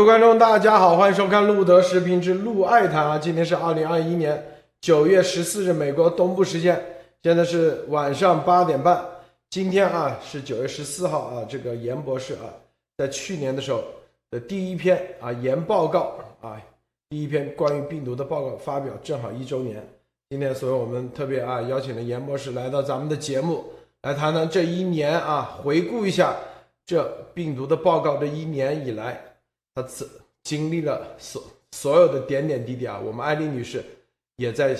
各位观众，大家好，欢迎收看路德视频之路爱谈啊！今天是二零二一年九月十四日，美国东部时间，现在是晚上八点半。今天啊是九月十四号啊，这个严博士啊，在去年的时候的第一篇啊研报告啊，第一篇关于病毒的报告发表，正好一周年。今天，所以我们特别啊邀请了严博士来到咱们的节目，来谈谈这一年啊，回顾一下这病毒的报告这一年以来。他此经历了所所有的点点滴滴啊，我们艾丽女士也在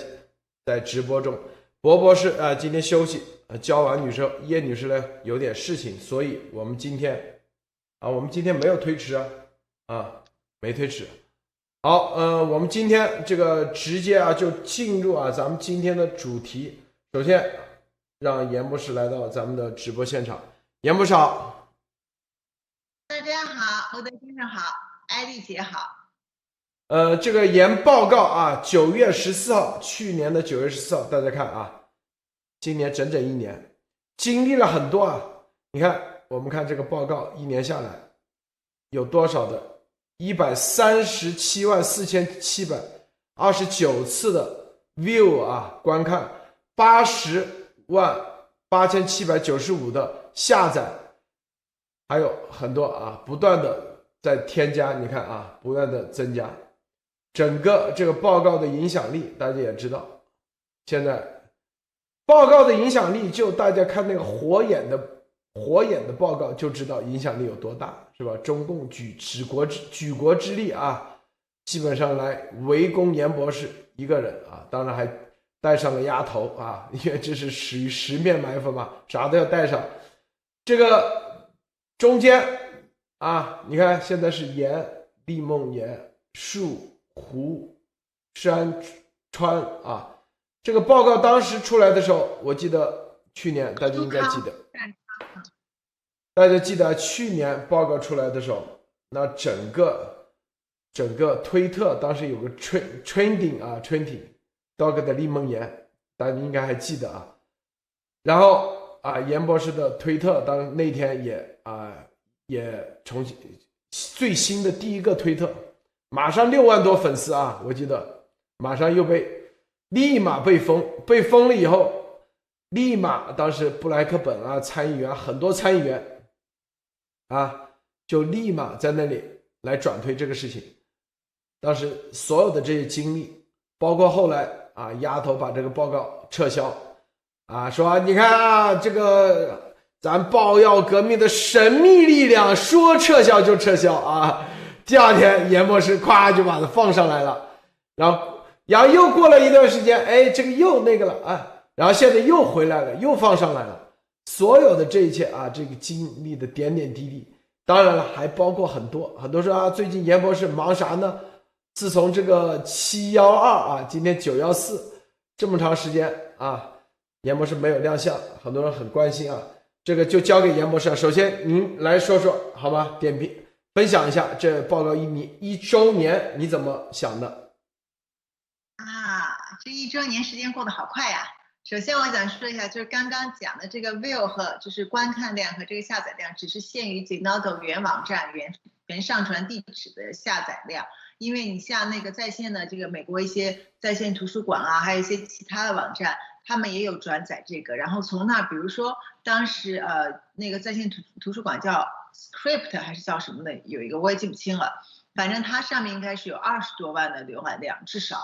在直播中。博博士啊，今天休息，呃，教完女生叶女士呢有点事情，所以我们今天啊，我们今天没有推迟啊，啊，没推迟。好，呃，我们今天这个直接啊就进入啊咱们今天的主题。首先让严博士来到咱们的直播现场，严博士好。大家好，欧德先生好，艾丽姐好。呃，这个研报告啊，九月十四号，去年的九月十四号，大家看啊，今年整整一年，经历了很多啊。你看，我们看这个报告，一年下来有多少的？一百三十七万四千七百二十九次的 view 啊，观看，八十万八千七百九十五的下载。还有很多啊，不断的在添加，你看啊，不断的增加，整个这个报告的影响力，大家也知道，现在报告的影响力，就大家看那个火眼的火眼的报告就知道影响力有多大，是吧？中共举举国之举国之力啊，基本上来围攻严博士一个人啊，当然还带上了丫头啊，因为这是属于十面埋伏嘛，啥都要带上，这个。中间啊，你看现在是岩立梦岩、树、湖、山、川啊。这个报告当时出来的时候，我记得去年大家应该记得，大家记得去年报告出来的时候，那整个整个推特当时有个 trending 啊，trending，dog 的立梦岩，大家应该还记得啊。然后啊，严博士的推特当那天也。啊，也重新最新的第一个推特，马上六万多粉丝啊！我记得马上又被立马被封，被封了以后，立马当时布莱克本啊，参议员很多参议员啊，就立马在那里来转推这个事情。当时所有的这些经历，包括后来啊，丫头把这个报告撤销啊，说你看啊，这个。咱爆药革命的神秘力量说撤销就撤销啊！第二天严博士咵就把它放上来了，然后然后又过了一段时间，哎，这个又那个了啊，然后现在又回来了，又放上来了。所有的这一切啊，这个经历的点点滴滴，当然了，还包括很多很多说啊，最近严博士忙啥呢？自从这个七幺二啊，今天九幺四这么长时间啊，严博士没有亮相，很多人很关心啊。这个就交给严博士了。首先，您来说说好吧，点评分享一下这报告一年一周年你怎么想的？啊，这一周年时间过得好快呀！首先，我想说一下，就是刚刚讲的这个 view 和就是观看量和这个下载量，只是限于 Zenodo 原网站原原上传地址的下载量。因为你像那个在线的这个美国一些在线图书馆啊，还有一些其他的网站。他们也有转载这个，然后从那，比如说当时呃那个在线图图书馆叫 Script 还是叫什么的，有一个我也记不清了，反正它上面应该是有二十多万的浏览量，至少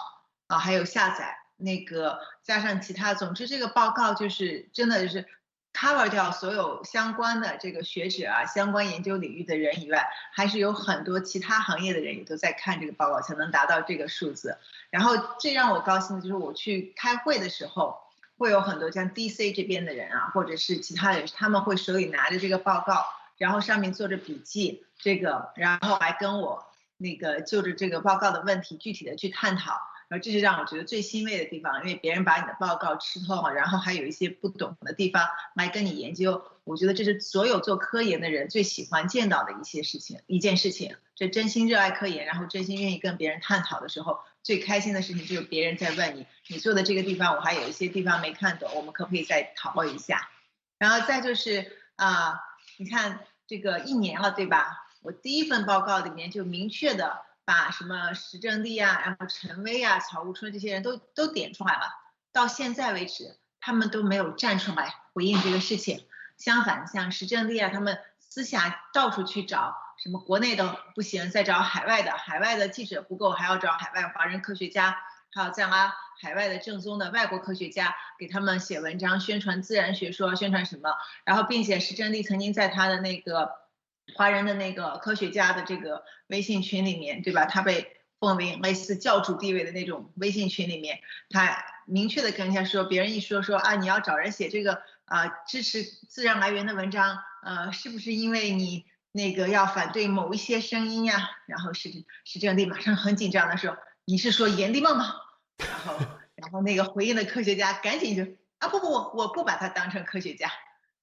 啊还有下载那个加上其他，总之这个报告就是真的就是 cover 掉所有相关的这个学者啊，相关研究领域的人以外，还是有很多其他行业的人也都在看这个报告，才能达到这个数字。然后最让我高兴的就是我去开会的时候。会有很多像 DC 这边的人啊，或者是其他人，他们会手里拿着这个报告，然后上面做着笔记，这个，然后来跟我那个就着这个报告的问题具体的去探讨。然后这是让我觉得最欣慰的地方，因为别人把你的报告吃透了，然后还有一些不懂的地方来跟你研究。我觉得这是所有做科研的人最喜欢见到的一些事情，一件事情。这真心热爱科研，然后真心愿意跟别人探讨的时候。最开心的事情就是别人在问你，你做的这个地方我还有一些地方没看懂，我们可不可以再讨论一下？然后再就是啊，你看这个一年了，对吧？我第一份报告里面就明确的把什么石正丽啊，然后陈薇啊、曹吴春这些人都都点出来了。到现在为止，他们都没有站出来回应这个事情。相反，像石正丽啊，他们私下到处去找，什么国内的不行，再找海外的，海外的记者不够，还要找海外华人科学家，还有再拉海外的正宗的外国科学家给他们写文章，宣传自然学说，宣传什么。然后，并且石正丽曾经在他的那个。华人的那个科学家的这个微信群里面，对吧？他被奉为类似教主地位的那种微信群里面，他明确的跟人家说，别人一说说啊，你要找人写这个啊支持自然来源的文章，呃，是不是因为你那个要反对某一些声音呀？然后是是这样的，马上很紧张的说，你是说炎帝梦吗？然后 然后那个回应的科学家赶紧就啊不不不我不把他当成科学家，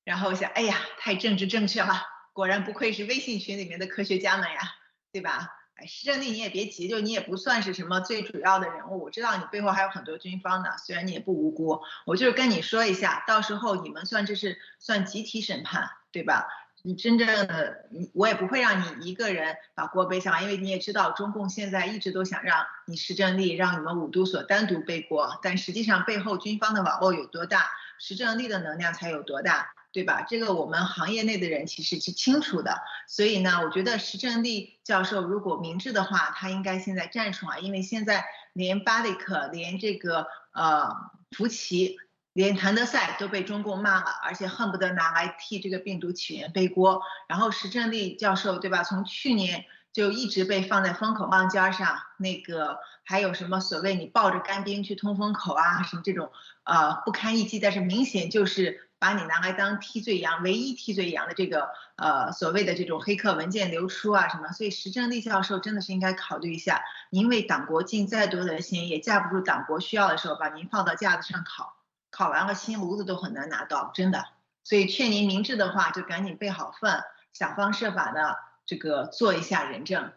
然后想哎呀太政治正确了。果然不愧是微信群里面的科学家们呀，对吧？哎，施正丽你也别急，就你也不算是什么最主要的人物，我知道你背后还有很多军方呢，虽然你也不无辜，我就是跟你说一下，到时候你们算这是算集体审判，对吧？你真正的，我也不会让你一个人把锅背上来，因为你也知道，中共现在一直都想让你施正丽让你们五都所单独背锅，但实际上背后军方的网络有多大，施正丽的能量才有多大。对吧？这个我们行业内的人其实是清楚的，所以呢，我觉得石正丽教授如果明智的话，他应该现在站出来，因为现在连巴里克、连这个呃福奇、连谭德赛都被中共骂了，而且恨不得拿来替这个病毒起源背锅。然后石正丽教授，对吧？从去年就一直被放在风口浪尖上，那个还有什么所谓你抱着干冰去通风口啊，什么这种呃不堪一击，但是明显就是。把你拿来当替罪羊，唯一替罪羊的这个呃所谓的这种黑客文件流出啊什么，所以石正丽教授真的是应该考虑一下，您为党国尽再多的心，也架不住党国需要的时候把您放到架子上烤，烤完了新炉子都很难拿到，真的。所以劝您明智的话，就赶紧备好份，想方设法的这个做一下人证。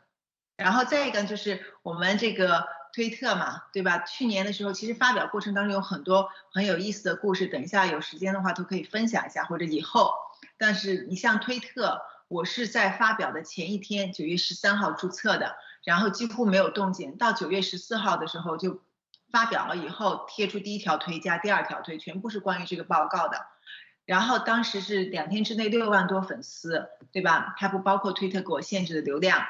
然后再一个就是我们这个。推特嘛，对吧？去年的时候，其实发表过程当中有很多很有意思的故事，等一下有时间的话都可以分享一下，或者以后。但是你像推特，我是在发表的前一天，九月十三号注册的，然后几乎没有动静，到九月十四号的时候就发表了，以后贴出第一条推加第二条推，全部是关于这个报告的。然后当时是两天之内六万多粉丝，对吧？还不包括推特给我限制的流量。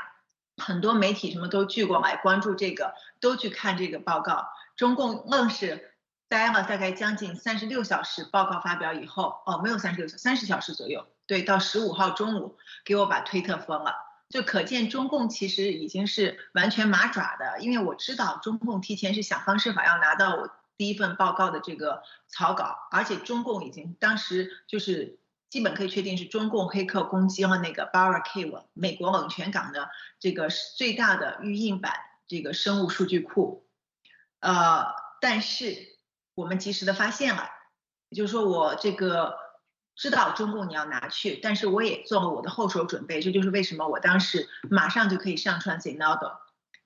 很多媒体什么都聚过来关注这个，都去看这个报告。中共愣是待了大概将近三十六小时，报告发表以后，哦，没有三十六小三十小时左右，对，到十五号中午给我把推特封了。就可见中共其实已经是完全麻爪的，因为我知道中共提前是想方设法要拿到我第一份报告的这个草稿，而且中共已经当时就是。基本可以确定是中共黑客攻击了那个 Barracuda 美国冷泉港的这个最大的预印版这个生物数据库，呃，但是我们及时的发现了，也就是说我这个知道中共你要拿去，但是我也做了我的后手准备，这就是为什么我当时马上就可以上传 Zenodo。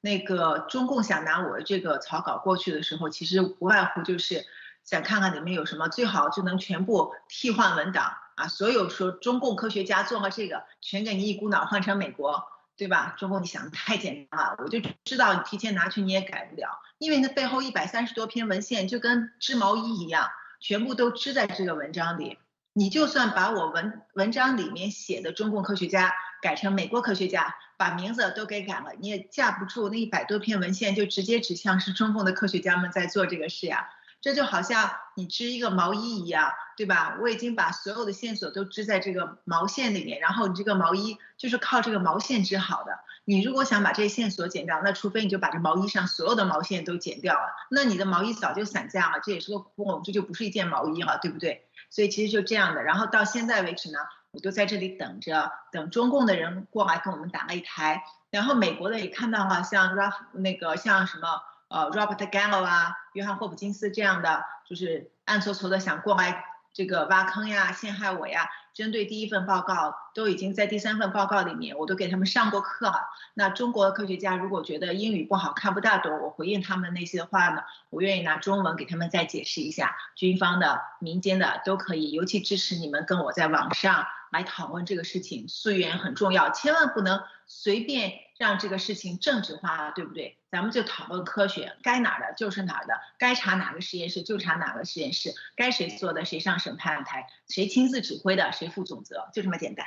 那个中共想拿我的这个草稿过去的时候，其实无外乎就是想看看里面有什么，最好就能全部替换文档。啊，所有说中共科学家做了这个，全给你一股脑换成美国，对吧？中共你想的太简单了，我就知道你提前拿去你也改不了，因为那背后一百三十多篇文献就跟织毛衣一样，全部都织在这个文章里。你就算把我文文章里面写的中共科学家改成美国科学家，把名字都给改了，你也架不住那一百多篇文献就直接指向是中共的科学家们在做这个事呀。这就好像你织一个毛衣一样，对吧？我已经把所有的线索都织在这个毛线里面，然后你这个毛衣就是靠这个毛线织好的。你如果想把这些线索剪掉，那除非你就把这毛衣上所有的毛线都剪掉了，那你的毛衣早就散架了，这也是个窟窿，这就不是一件毛衣了，对不对？所以其实就这样的。然后到现在为止呢，我都在这里等着，等中共的人过来跟我们打擂台。然后美国的也看到了，像 Raf 那个像什么。呃，Robert Gallo 啊，约翰霍普金斯这样的，就是暗搓搓的想过来这个挖坑呀、陷害我呀。针对第一份报告，都已经在第三份报告里面，我都给他们上过课了。那中国的科学家如果觉得英语不好看不大懂，我回应他们那些话呢，我愿意拿中文给他们再解释一下。军方的、民间的都可以，尤其支持你们跟我在网上来讨论这个事情，溯源很重要，千万不能随便让这个事情政治化，对不对？咱们就讨论科学，该哪儿的就是哪儿的，该查哪个实验室就查哪个实验室，该谁做的谁上审判台，谁亲自指挥的谁负总责，就这么简单。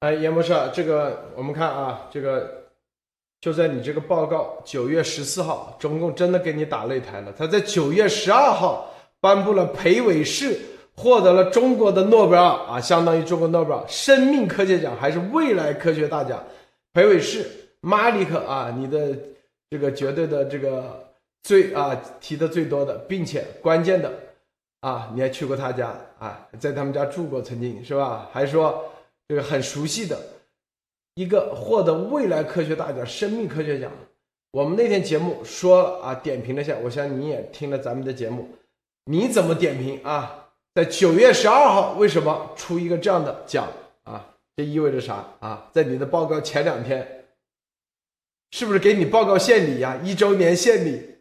哎，严博士，这个我们看啊，这个就在你这个报告九月十四号，中共真的给你打擂台了。他在九月十二号颁布了裴伟士获得了中国的诺贝尔啊，相当于中国诺贝尔生命科学奖还是未来科学大奖。裴伟士马里克啊，你的这个绝对的这个最啊提的最多的，并且关键的啊，你还去过他家啊，在他们家住过，曾经是吧？还说。这个很熟悉的一个获得未来科学大奖、生命科学奖。我们那天节目说啊，点评了一下，我相信你也听了咱们的节目，你怎么点评啊？在九月十二号，为什么出一个这样的奖啊？这意味着啥啊？在你的报告前两天，是不是给你报告献礼呀？一周年献礼？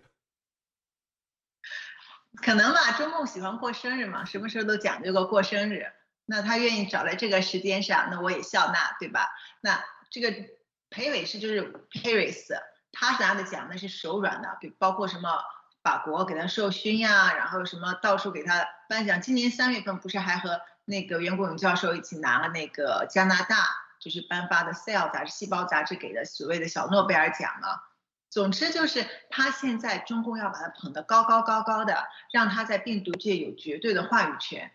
可能吧，中共喜欢过生日嘛，什么时候都讲究个过生日。那他愿意找在这个时间上，那我也笑纳，对吧？那这个裴伟是就是 Paris，他拿的奖那是手软的，比包括什么法国给他授勋呀，然后什么到处给他颁奖。今年三月份不是还和那个袁国勇教授一起拿了那个加拿大就是颁发的《Cell》杂志、细胞杂志给的所谓的小诺贝尔奖吗？总之就是他现在中共要把他捧得高高高高的，让他在病毒界有绝对的话语权。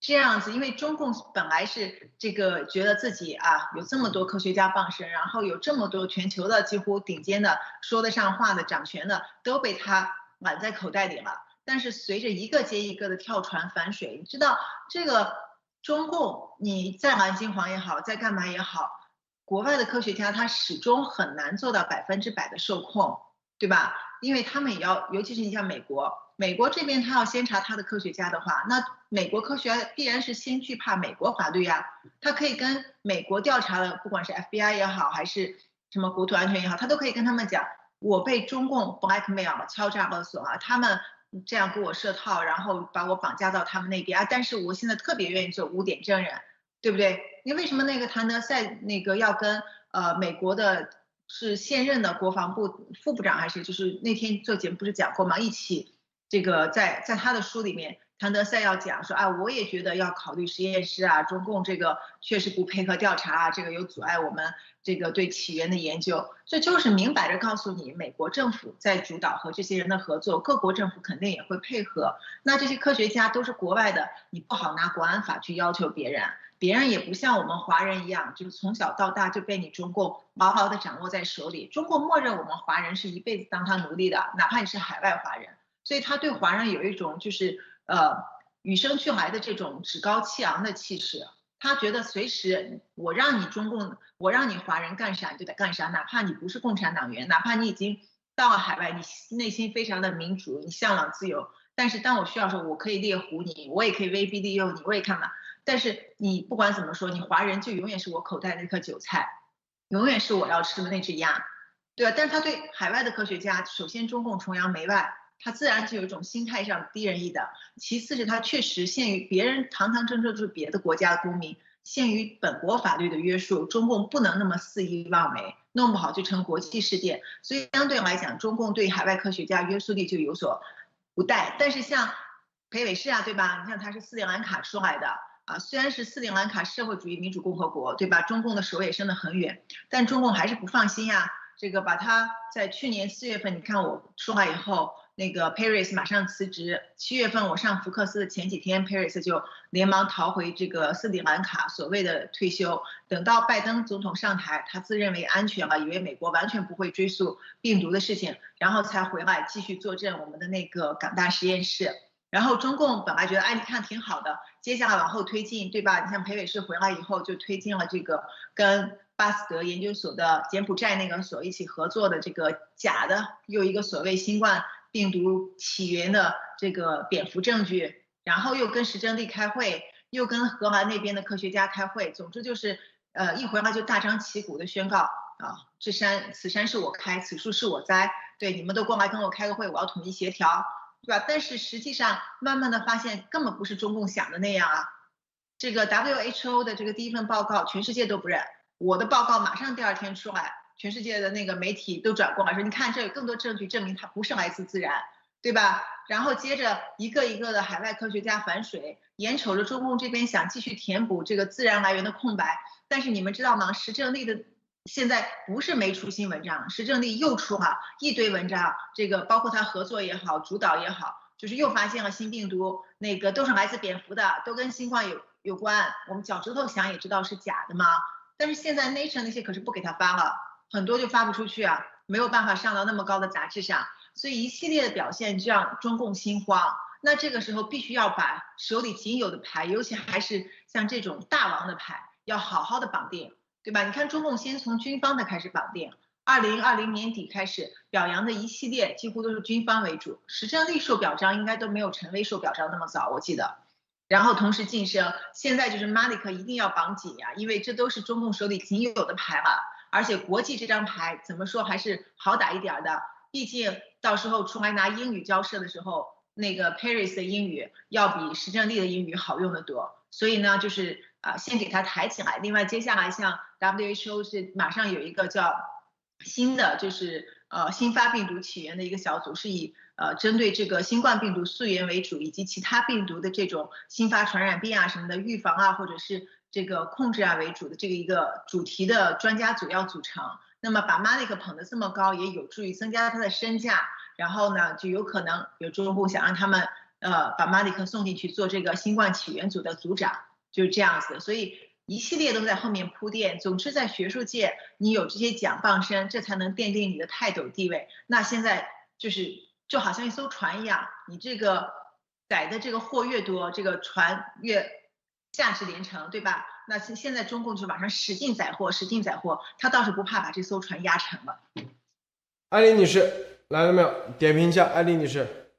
这样子，因为中共本来是这个觉得自己啊有这么多科学家傍身，然后有这么多全球的几乎顶尖的说得上话的掌权的都被他满在口袋里了。但是随着一个接一个的跳船反水，你知道这个中共你再玩金黄也好，再干嘛也好，国外的科学家他始终很难做到百分之百的受控，对吧？因为他们也要，尤其是你像美国。美国这边他要先查他的科学家的话，那美国科学必然是先惧怕美国法律呀。他可以跟美国调查的，不管是 FBI 也好，还是什么国土安全也好，他都可以跟他们讲，我被中共 blackmail 敲诈勒索啊，他们这样给我设套，然后把我绑架到他们那边啊。但是我现在特别愿意做污点证人，对不对？你为什么那个谭德赛那个要跟呃美国的是现任的国防部副部长还是就是那天做节目不是讲过吗？一起。这个在在他的书里面，谭德赛要讲说啊，我也觉得要考虑实验室啊，中共这个确实不配合调查啊，这个有阻碍我们这个对起源的研究，这就是明摆着告诉你，美国政府在主导和这些人的合作，各国政府肯定也会配合。那这些科学家都是国外的，你不好拿国安法去要求别人，别人也不像我们华人一样，就是从小到大就被你中共牢牢的掌握在手里，中共默认我们华人是一辈子当他奴隶的，哪怕你是海外华人。所以他对华人有一种就是呃与生俱来的这种趾高气昂的气势，他觉得随时我让你中共，我让你华人干啥你就得干啥，哪怕你不是共产党员，哪怕你已经到了海外，你内心非常的民主，你向往自由，但是当我需要时候，我可以猎狐你，我也可以威逼利诱你，我也看嘛。但是你不管怎么说，你华人就永远是我口袋那颗韭菜，永远是我要吃的那只鸭，对吧？但是他对海外的科学家，首先中共崇洋媚外。他自然就有一种心态上低人一等，其次是他确实限于别人堂堂正正就是别的国家的公民，限于本国法律的约束，中共不能那么肆意妄为，弄不好就成国际事件。所以相对来讲，中共对海外科学家约束力就有所不带。但是像裴伟士啊，对吧？你像他是斯里兰卡出来的啊，虽然是斯里兰卡社会主义民主共和国，对吧？中共的手也伸得很远，但中共还是不放心呀。这个把他在去年四月份，你看我出来以后。那个 Paris 马上辞职，七月份我上福克斯的前几天，Paris 就连忙逃回这个斯里兰卡，所谓的退休。等到拜登总统上台，他自认为安全了，以为美国完全不会追溯病毒的事情，然后才回来继续坐镇我们的那个港大实验室。然后中共本来觉得，哎，你看挺好的，接下来往后推进，对吧？你像裴伟士回来以后，就推进了这个跟巴斯德研究所的柬埔寨那个所一起合作的这个假的又一个所谓新冠。病毒起源的这个蝙蝠证据，然后又跟石正丽开会，又跟荷兰那边的科学家开会，总之就是，呃，一回来就大张旗鼓的宣告啊，这山此山是我开，此树是我栽，对，你们都过来跟我开个会，我要统一协调，对吧？但是实际上慢慢的发现根本不是中共想的那样啊，这个 WHO 的这个第一份报告，全世界都不认。我的报告马上第二天出来，全世界的那个媒体都转过来说，你看这有更多证据证明它不是来自自然，对吧？然后接着一个一个的海外科学家反水，眼瞅着中共这边想继续填补这个自然来源的空白，但是你们知道吗？石正丽的现在不是没出新文章，石正丽又出了一堆文章，这个包括他合作也好，主导也好，就是又发现了新病毒，那个都是来自蝙蝠的，都跟新冠有有关。我们脚趾头想也知道是假的嘛。但是现在 Nature 那些可是不给他发了，很多就发不出去啊，没有办法上到那么高的杂志上，所以一系列的表现就让中共心慌。那这个时候必须要把手里仅有的牌，尤其还是像这种大王的牌，要好好的绑定，对吧？你看中共先从军方的开始绑定，二零二零年底开始表扬的一系列几乎都是军方为主，石正丽受表彰应该都没有陈薇受表彰那么早，我记得。然后同时晋升，现在就是马里克一定要绑紧呀，因为这都是中共手里仅有的牌了，而且国际这张牌怎么说还是好打一点的，毕竟到时候出来拿英语交涉的时候，那个 Paris 的英语要比石正丽的英语好用的多，所以呢就是啊先给他抬起来，另外接下来像 WHO 是马上有一个叫新的就是呃新发病毒起源的一个小组，是以。呃，针对这个新冠病毒溯源为主，以及其他病毒的这种新发传染病啊什么的预防啊，或者是这个控制啊为主的这个一个主题的专家组要组成。那么把马里克捧得这么高，也有助于增加他的身价。然后呢，就有可能有中共想让他们呃把马里克送进去做这个新冠起源组的组长，就是这样子。所以一系列都在后面铺垫。总之，在学术界，你有这些奖傍身，这才能奠定你的泰斗地位。那现在就是。就好像一艘船一样，你这个载的这个货越多，这个船越价值连城，对吧？那现现在中共就往上使劲载货，使劲载货，他倒是不怕把这艘船压沉了。艾丽女士来了没有？点评一下，艾丽女士。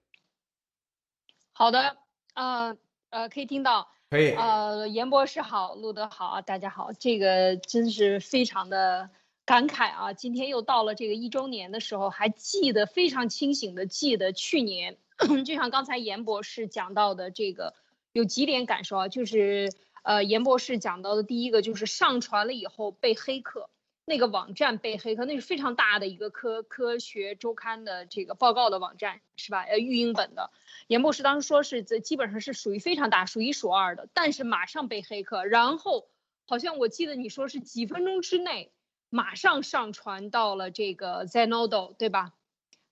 好的，呃呃，可以听到。可以。呃，严博士好，录得好，大家好，这个真是非常的。感慨啊！今天又到了这个一周年的时候，还记得非常清醒的记得去年，就像刚才严博士讲到的这个，有几点感受啊，就是呃，严博士讲到的第一个就是上传了以后被黑客，那个网站被黑客，那是非常大的一个科科学周刊的这个报告的网站是吧？呃，育英本的，严博士当时说是这基本上是属于非常大、数一数二的，但是马上被黑客，然后好像我记得你说是几分钟之内。马上上传到了这个 Zenodo，对吧？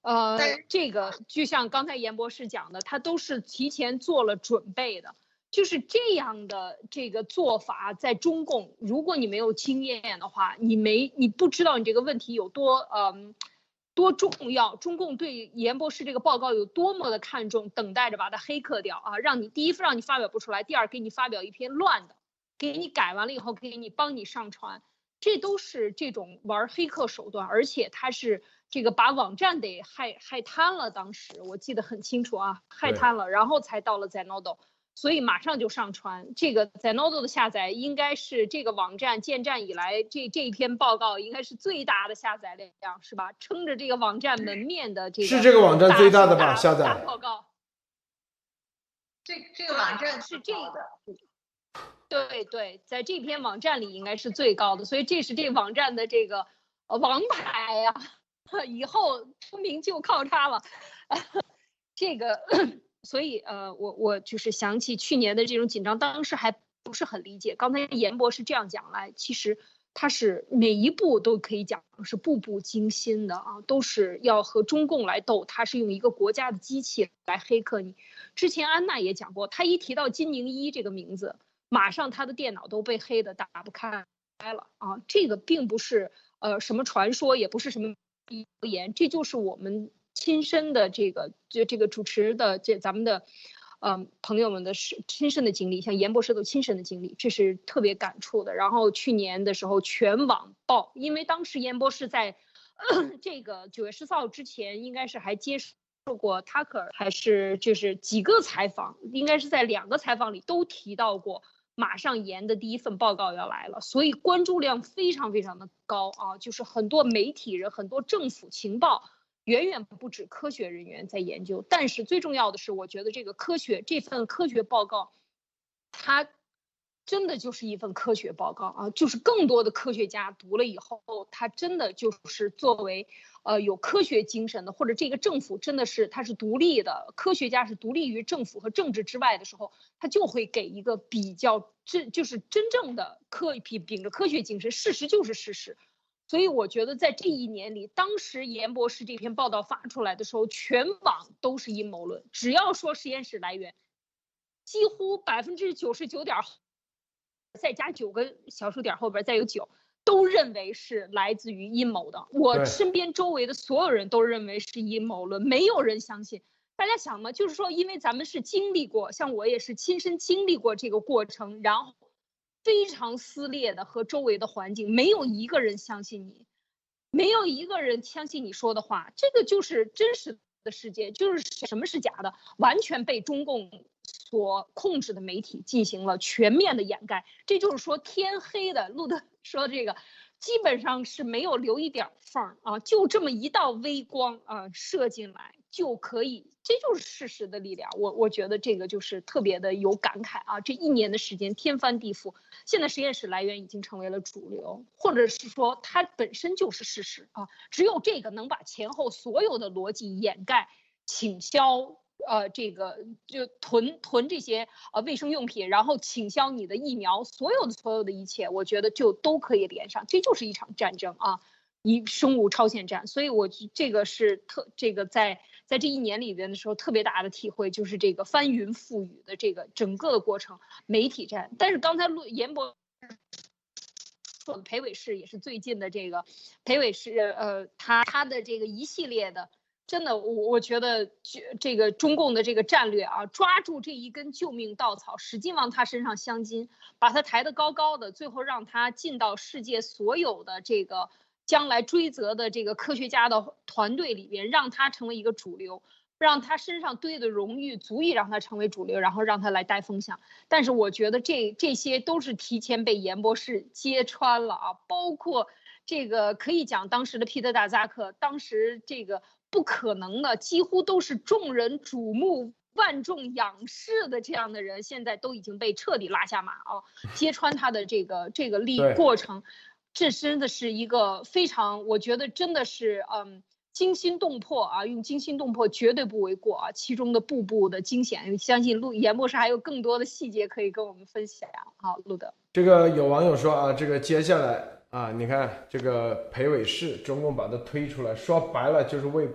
呃，这个就像刚才严博士讲的，他都是提前做了准备的。就是这样的这个做法，在中共，如果你没有经验的话，你没你不知道你这个问题有多嗯多重要。中共对严博士这个报告有多么的看重，等待着把它黑客掉啊，让你第一让你发表不出来，第二给你发表一篇乱的，给你改完了以后给你帮你上传。这都是这种玩黑客手段，而且他是这个把网站得害害瘫了。当时我记得很清楚啊，害瘫了，然后才到了 Zenodo，所以马上就上传。这个 Zenodo 的下载应该是这个网站建站以来这这一篇报告应该是最大的下载量，是吧？撑着这个网站门面的这个是这个网站最大的吧？下载报告。这这个网站是这个。对对，在这篇网站里应该是最高的，所以这是这个网站的这个呃王牌呀，以后出名就靠它了。这个，所以呃，我我就是想起去年的这种紧张，当时还不是很理解。刚才严博士这样讲来，其实他是每一步都可以讲是步步惊心的啊，都是要和中共来斗，他是用一个国家的机器来黑客你。之前安娜也讲过，他一提到金宁一这个名字。马上他的电脑都被黑的打不开了啊！这个并不是呃什么传说，也不是什么谣言，这就是我们亲身的这个就这个主持的这咱们的嗯朋友们的是亲身的经历，像严博士都亲身的经历，这是特别感触的。然后去年的时候全网爆，因为当时严博士在 这个九月十四号之前，应该是还接受过 Tucker 还是就是几个采访，应该是在两个采访里都提到过。马上研的第一份报告要来了，所以关注量非常非常的高啊！就是很多媒体人、很多政府情报，远远不止科学人员在研究。但是最重要的是，我觉得这个科学这份科学报告，它真的就是一份科学报告啊，就是更多的科学家读了以后，他真的就是作为呃有科学精神的，或者这个政府真的是他是独立的，科学家是独立于政府和政治之外的时候，他就会给一个比较真就是真正的科秉秉着科学精神，事实就是事实。所以我觉得在这一年里，当时严博士这篇报道发出来的时候，全网都是阴谋论，只要说实验室来源，几乎百分之九十九点。再加九个小数点后边再有九，都认为是来自于阴谋的。我身边周围的所有人都认为是阴谋论，没有人相信。大家想嘛，就是说，因为咱们是经历过，像我也是亲身经历过这个过程，然后非常撕裂的和周围的环境，没有一个人相信你，没有一个人相信你说的话。这个就是真实的世界，就是什么是假的，完全被中共。所控制的媒体进行了全面的掩盖，这就是说天黑的。路德 说这个基本上是没有留一点缝儿啊，就这么一道微光啊射进来就可以，这就是事实的力量。我我觉得这个就是特别的有感慨啊，这一年的时间天翻地覆，现在实验室来源已经成为了主流，或者是说它本身就是事实啊，只有这个能把前后所有的逻辑掩盖、倾销。呃，这个就囤囤这些呃卫生用品，然后倾销你的疫苗，所有的所有的一切，我觉得就都可以连上，这就是一场战争啊，一生物超限战。所以，我这个是特这个在在这一年里边的时候特别大的体会，就是这个翻云覆雨的这个整个的过程，媒体战。但是刚才陆严博说的裴伟是也是最近的这个裴伟是，呃，他他的这个一系列的。真的，我我觉得这这个中共的这个战略啊，抓住这一根救命稻草，使劲往他身上镶金，把他抬得高高的，最后让他进到世界所有的这个将来追责的这个科学家的团队里边，让他成为一个主流，让他身上堆的荣誉足以让他成为主流，然后让他来带风向。但是我觉得这这些都是提前被严博士揭穿了啊，包括这个可以讲当时的皮特大扎克，当时这个。不可能的，几乎都是众人瞩目、万众仰视的这样的人，现在都已经被彻底拉下马啊！揭穿他的这个这个历过程，这真的是一个非常，我觉得真的是嗯惊心动魄啊！用惊心动魄绝对不为过啊！其中的步步的惊险，相信陆严博士还有更多的细节可以跟我们分享。好，陆德，这个有网友说啊，这个接下来。啊，你看这个裴伟士，中共把他推出来，说白了就是为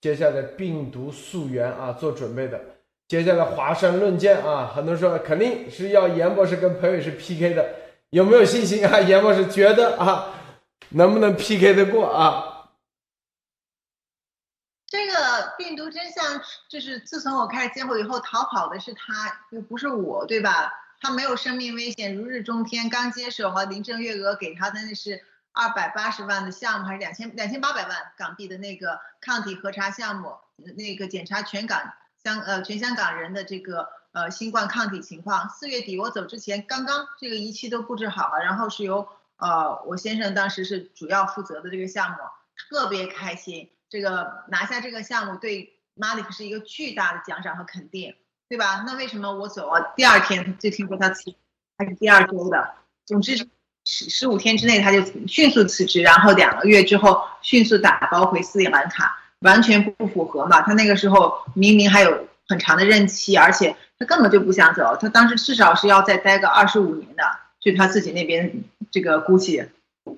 接下来病毒溯源啊做准备的。接下来华山论剑啊，很多人说肯定是要严博士跟裴伟士 PK 的，有没有信心啊？严博士觉得啊，能不能 PK 得过啊？这个病毒真相就是自从我开始接火以后，逃跑的是他，又不是我，对吧？他没有生命危险，如日中天。刚接手和林郑月娥给他的那是二百八十万的项目，还是两千两千八百万港币的那个抗体核查项目，那个检查全港香呃全香港人的这个呃新冠抗体情况。四月底我走之前，刚刚这个仪器都布置好了，然后是由呃我先生当时是主要负责的这个项目，特别开心。这个拿下这个项目对 Malik 是一个巨大的奖赏和肯定。对吧？那为什么我走啊？第二天就听说他辞，还是第二周的。总之十十五天之内他就迅速辞职，然后两个月之后迅速打包回斯里兰卡，完全不符合嘛。他那个时候明明还有很长的任期，而且他根本就不想走。他当时至少是要再待个二十五年的，据他自己那边这个估计，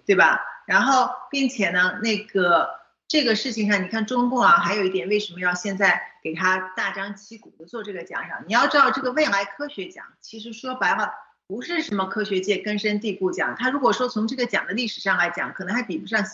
对吧？然后并且呢，那个。这个事情上，你看中共啊，还有一点，为什么要现在给他大张旗鼓的做这个奖赏？你要知道，这个未来科学奖，其实说白了，不是什么科学界根深蒂固奖。他如果说从这个奖的历史上来讲，可能还比不上，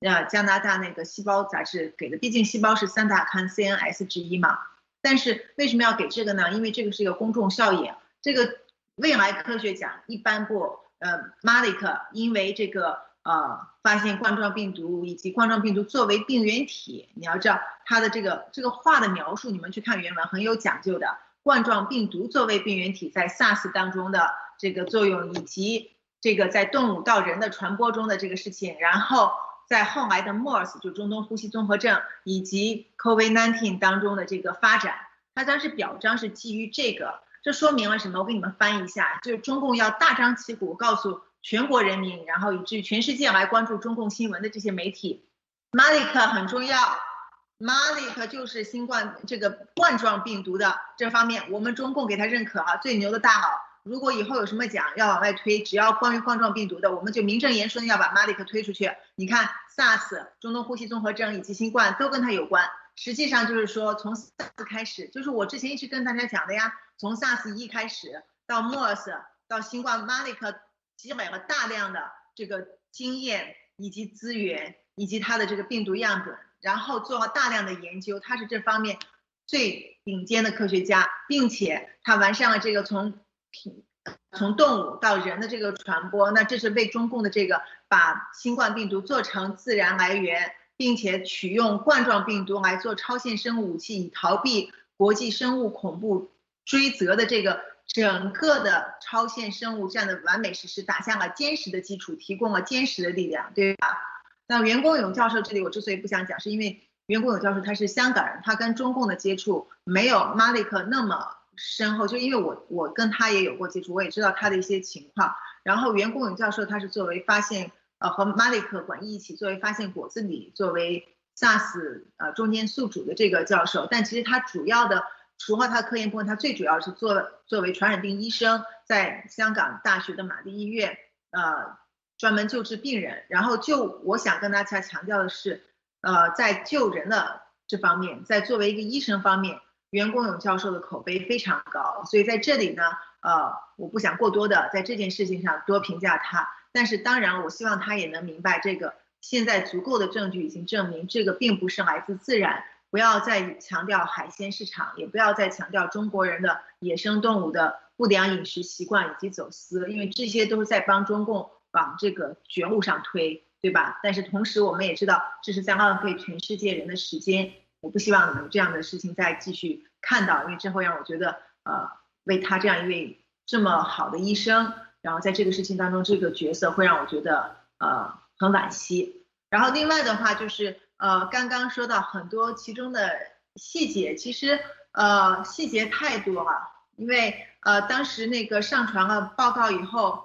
呃，加拿大那个细胞杂志给的，毕竟细胞是三大刊 CNS 之一嘛。但是为什么要给这个呢？因为这个是一个公众效应。这个未来科学奖一般不，呃，马里克因为这个。呃，发现冠状病毒以及冠状病毒作为病原体，你要知道它的这个这个话的描述，你们去看原文很有讲究的。冠状病毒作为病原体在 SARS 当中的这个作用，以及这个在动物到人的传播中的这个事情，然后在后来的 MERS 就中东呼吸综合症以及 COVID-19 当中的这个发展，它当时表彰是基于这个。这说明了什么？我给你们翻译一下，就是中共要大张旗鼓告诉全国人民，然后以至于全世界来关注中共新闻的这些媒体，，Malik 很重要。，Malik 就是新冠这个冠状病毒的这方面，我们中共给他认可啊，最牛的大佬。如果以后有什么奖要往外推，只要关于冠状病毒的，我们就名正言顺要把 Malik 推出去。你看，SARS、中东呼吸综合征以及新冠都跟他有关。实际上就是说，从 SARS 开始，就是我之前一直跟大家讲的呀，从 SARS 一开始到 MERS 到新冠，Malik 积累了大量的这个经验以及资源以及他的这个病毒样本。然后做了大量的研究，他是这方面最顶尖的科学家，并且他完善了这个从从动物到人的这个传播。那这是为中共的这个把新冠病毒做成自然来源，并且取用冠状病毒来做超限生物武器，以逃避国际生物恐怖追责的这个整个的超限生物这样的完美实施，打下了坚实的基础，提供了坚实的力量，对吧？那袁国勇教授这里，我之所以不想讲，是因为袁国勇教授他是香港人，他跟中共的接触没有马里克那么深厚，就因为我我跟他也有过接触，我也知道他的一些情况。然后袁国勇教授他是作为发现，呃，和马里克管一起作为发现果子狸作为 SARS 呃中间宿主的这个教授，但其实他主要的除了他科研部分，他最主要是做作为传染病医生，在香港大学的玛丽医院，呃。专门救治病人，然后就我想跟大家强调的是，呃，在救人的这方面，在作为一个医生方面，袁国勇教授的口碑非常高，所以在这里呢，呃，我不想过多的在这件事情上多评价他，但是当然，我希望他也能明白，这个现在足够的证据已经证明，这个并不是来自自然，不要再强调海鲜市场，也不要再强调中国人的野生动物的不良饮食习惯以及走私，因为这些都是在帮中共。往这个绝路上推，对吧？但是同时我们也知道，这是在浪费全世界人的时间。我不希望有这样的事情再继续看到，因为这会让我觉得，呃，为他这样一位这么好的医生，然后在这个事情当中，这个角色会让我觉得，呃，很惋惜。然后另外的话就是，呃，刚刚说到很多其中的细节，其实，呃，细节太多了，因为，呃，当时那个上传了报告以后。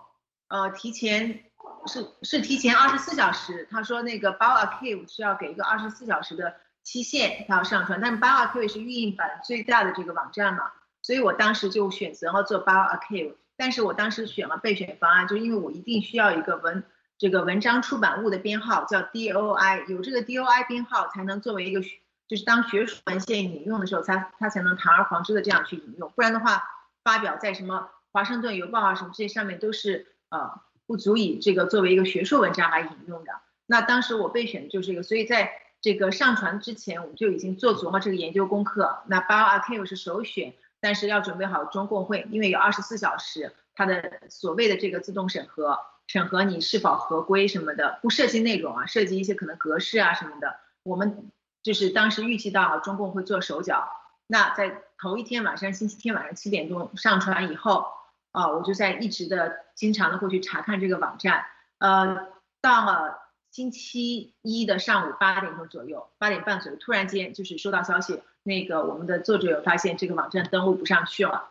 呃，提前是是提前二十四小时，他说那个 BioArchive 需要给一个二十四小时的期限，他要上传，但是 BioArchive 是预印版最大的这个网站嘛，所以我当时就选择了做 BioArchive，但是我当时选了备选方案，就因为我一定需要一个文这个文章出版物的编号叫 DOI，有这个 DOI 编号才能作为一个就是当学术文献引用的时候，它它才能堂而皇之的这样去引用，不然的话发表在什么华盛顿邮报啊什么这些上面都是。呃，不足以这个作为一个学术文章来引用的。那当时我备选的就是这个，所以在这个上传之前，我们就已经做足了这个研究功课。那 BioArchive 是首选，但是要准备好中共会，因为有二十四小时，它的所谓的这个自动审核，审核你是否合规什么的，不涉及内容啊，涉及一些可能格式啊什么的。我们就是当时预计到中共会做手脚。那在头一天晚上，星期天晚上七点钟上传以后。啊，我就在一直的经常的会去查看这个网站，呃，到了星期一的上午八点钟左右，八点半左右，突然间就是收到消息，那个我们的作者有发现这个网站登录不上去了，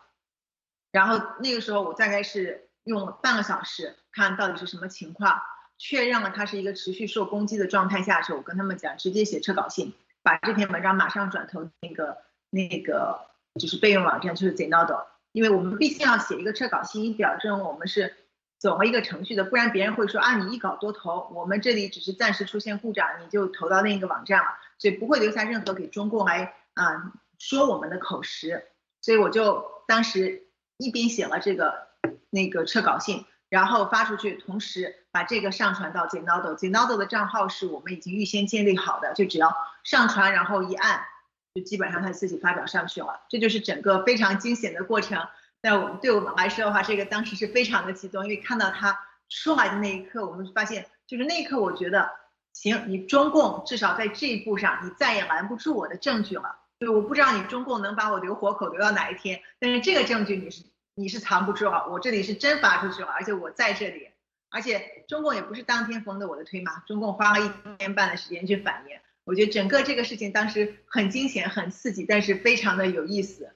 然后那个时候我大概是用半个小时看到底是什么情况，确认了它是一个持续受攻击的状态下的时候，我跟他们讲，直接写撤稿信，把这篇文章马上转投那个那个就是备用网站，就是 Zenodo。因为我们毕竟要写一个撤稿信，以表证我们是走了一个程序的，不然别人会说啊，你一稿多投，我们这里只是暂时出现故障，你就投到另一个网站了，所以不会留下任何给中共来啊说我们的口实。所以我就当时一边写了这个那个撤稿信，然后发出去，同时把这个上传到 Zenodo，Zenodo 的账号是我们已经预先建立好的，就只要上传，然后一按。就基本上他自己发表上去了，这就是整个非常惊险的过程。在我们对我们来说的话，这个当时是非常的激动，因为看到他出来的那一刻，我们发现就是那一刻，我觉得行，你中共至少在这一步上，你再也拦不住我的证据了。就我不知道你中共能把我留活口留到哪一天，但是这个证据你是你是藏不住啊，我这里是真发出去了，而且我在这里，而且中共也不是当天封的我的推嘛，中共花了一天半的时间去反应。我觉得整个这个事情当时很惊险、很刺激，但是非常的有意思。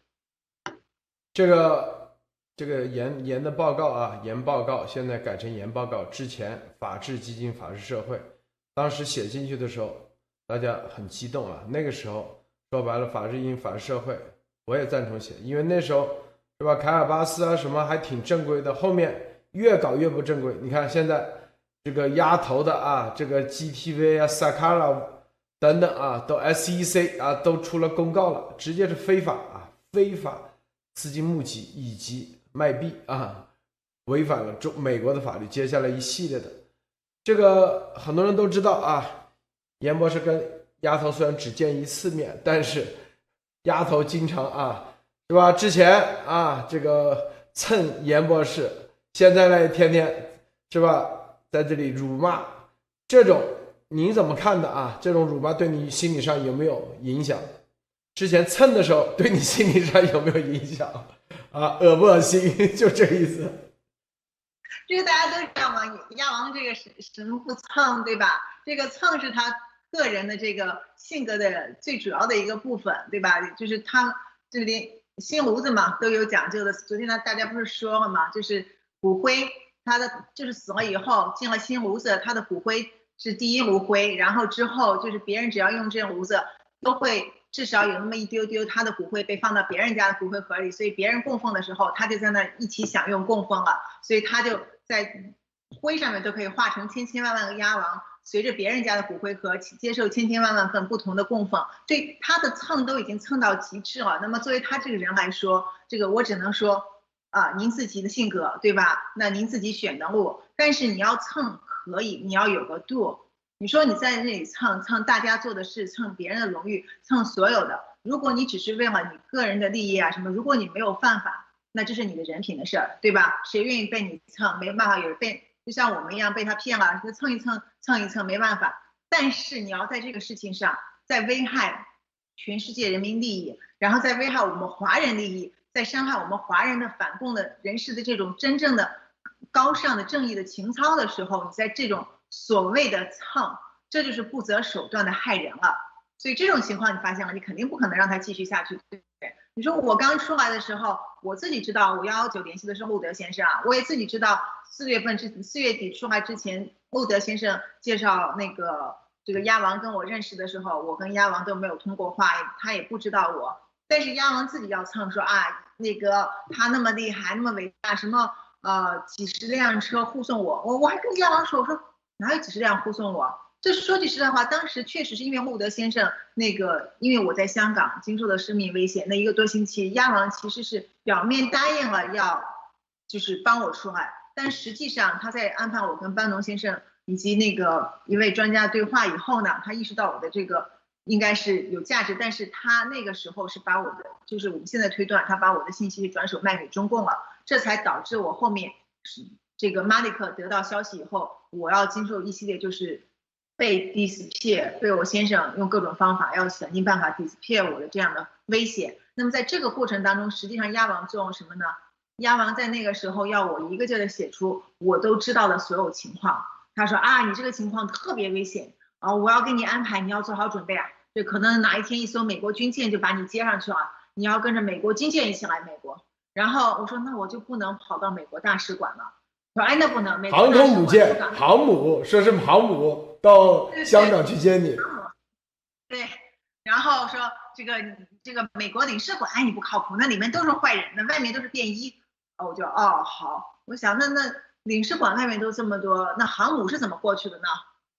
这个这个严严的报告啊，严报告现在改成严报告。之前法治基金、法治社会，当时写进去的时候，大家很激动啊。那个时候说白了，法治基金、法治社会，我也赞同写，因为那时候是吧？凯尔巴斯啊什么还挺正规的，后面越搞越不正规。你看现在这个压头的啊，这个 GTV 啊、萨卡拉等等啊，都 SEC 啊都出了公告了，直接是非法啊，非法资金募集以及。卖币啊，违反了中美国的法律。接下来一系列的，这个很多人都知道啊。严博士跟丫头虽然只见一次面，但是丫头经常啊，是吧？之前啊，这个蹭严博士，现在呢，天天是吧，在这里辱骂，这种你怎么看的啊？这种辱骂对你心理上有没有影响？之前蹭的时候，对你心理上有没有影响？啊，恶不恶心？就这个意思。这个大家都知道嘛，鸭王这个什什么不蹭，对吧？这个蹭是他个人的这个性格的最主要的一个部分，对吧？就是他就连新炉子嘛都有讲究的。昨天呢，大家不是说了吗？就是骨灰，他的就是死了以后进了新炉子，他的骨灰是第一炉灰，然后之后就是别人只要用这炉子都会。至少有那么一丢丢，他的骨灰被放到别人家的骨灰盒里，所以别人供奉的时候，他就在那一起享用供奉了，所以他就在灰上面都可以化成千千万万个鸭王，随着别人家的骨灰盒接受千千万万份不同的供奉，对他的蹭都已经蹭到极致了。那么作为他这个人来说，这个我只能说啊，您自己的性格对吧？那您自己选的路，但是你要蹭可以，你要有个度。你说你在那里蹭蹭大家做的事，蹭别人的荣誉，蹭所有的。如果你只是为了你个人的利益啊什么，如果你没有犯法，那这是你的人品的事儿，对吧？谁愿意被你蹭？没办法，有被就像我们一样被他骗了，就蹭一蹭，蹭一蹭，没办法。但是你要在这个事情上，在危害全世界人民利益，然后在危害我们华人利益，在伤害我们华人的反共的人士的这种真正的高尚的正义的情操的时候，你在这种。所谓的蹭，这就是不择手段的害人了。所以这种情况你发现了，你肯定不可能让他继续下去，你说我刚出来的时候，我自己知道我幺幺九联系的是路德先生啊，我也自己知道四月份之四月底出来之前，路德先生介绍那个这个鸭王跟我认识的时候，我跟鸭王都没有通过话，他也不知道我。但是鸭王自己要蹭说啊，那个他那么厉害，那么伟大，什么呃几十辆车护送我，我我还跟鸭王说，我说。哪有几十辆护送我？这说句实在话，当时确实是因为穆德先生那个，因为我在香港经受的生命危险，那一个多星期，鸭王其实是表面答应了要，就是帮我出来，但实际上他在安排我跟班农先生以及那个一位专家对话以后呢，他意识到我的这个应该是有价值，但是他那个时候是把我的，就是我们现在推断，他把我的信息转手卖给中共了，这才导致我后面是。这个马里克得到消息以后，我要经受一系列就是被 disappear，被我先生用各种方法要想尽办法 disappear 我的这样的危险。那么在这个过程当中，实际上鸭王作用什么呢？鸭王在那个时候要我一个劲的写出我都知道的所有情况。他说啊，你这个情况特别危险啊，我要给你安排，你要做好准备啊。对，可能哪一天一艘美国军舰就把你接上去了，你要跟着美国军舰一起来美国。然后我说那我就不能跑到美国大使馆了。说哎，那不能。航空母舰，航母说是航母到香港去接你。对，然后说这个这个美国领事馆，哎，你不靠谱，那里面都是坏人，那外面都是便衣。哦，我就哦好，我想那那领事馆外面都这么多，那航母是怎么过去的呢？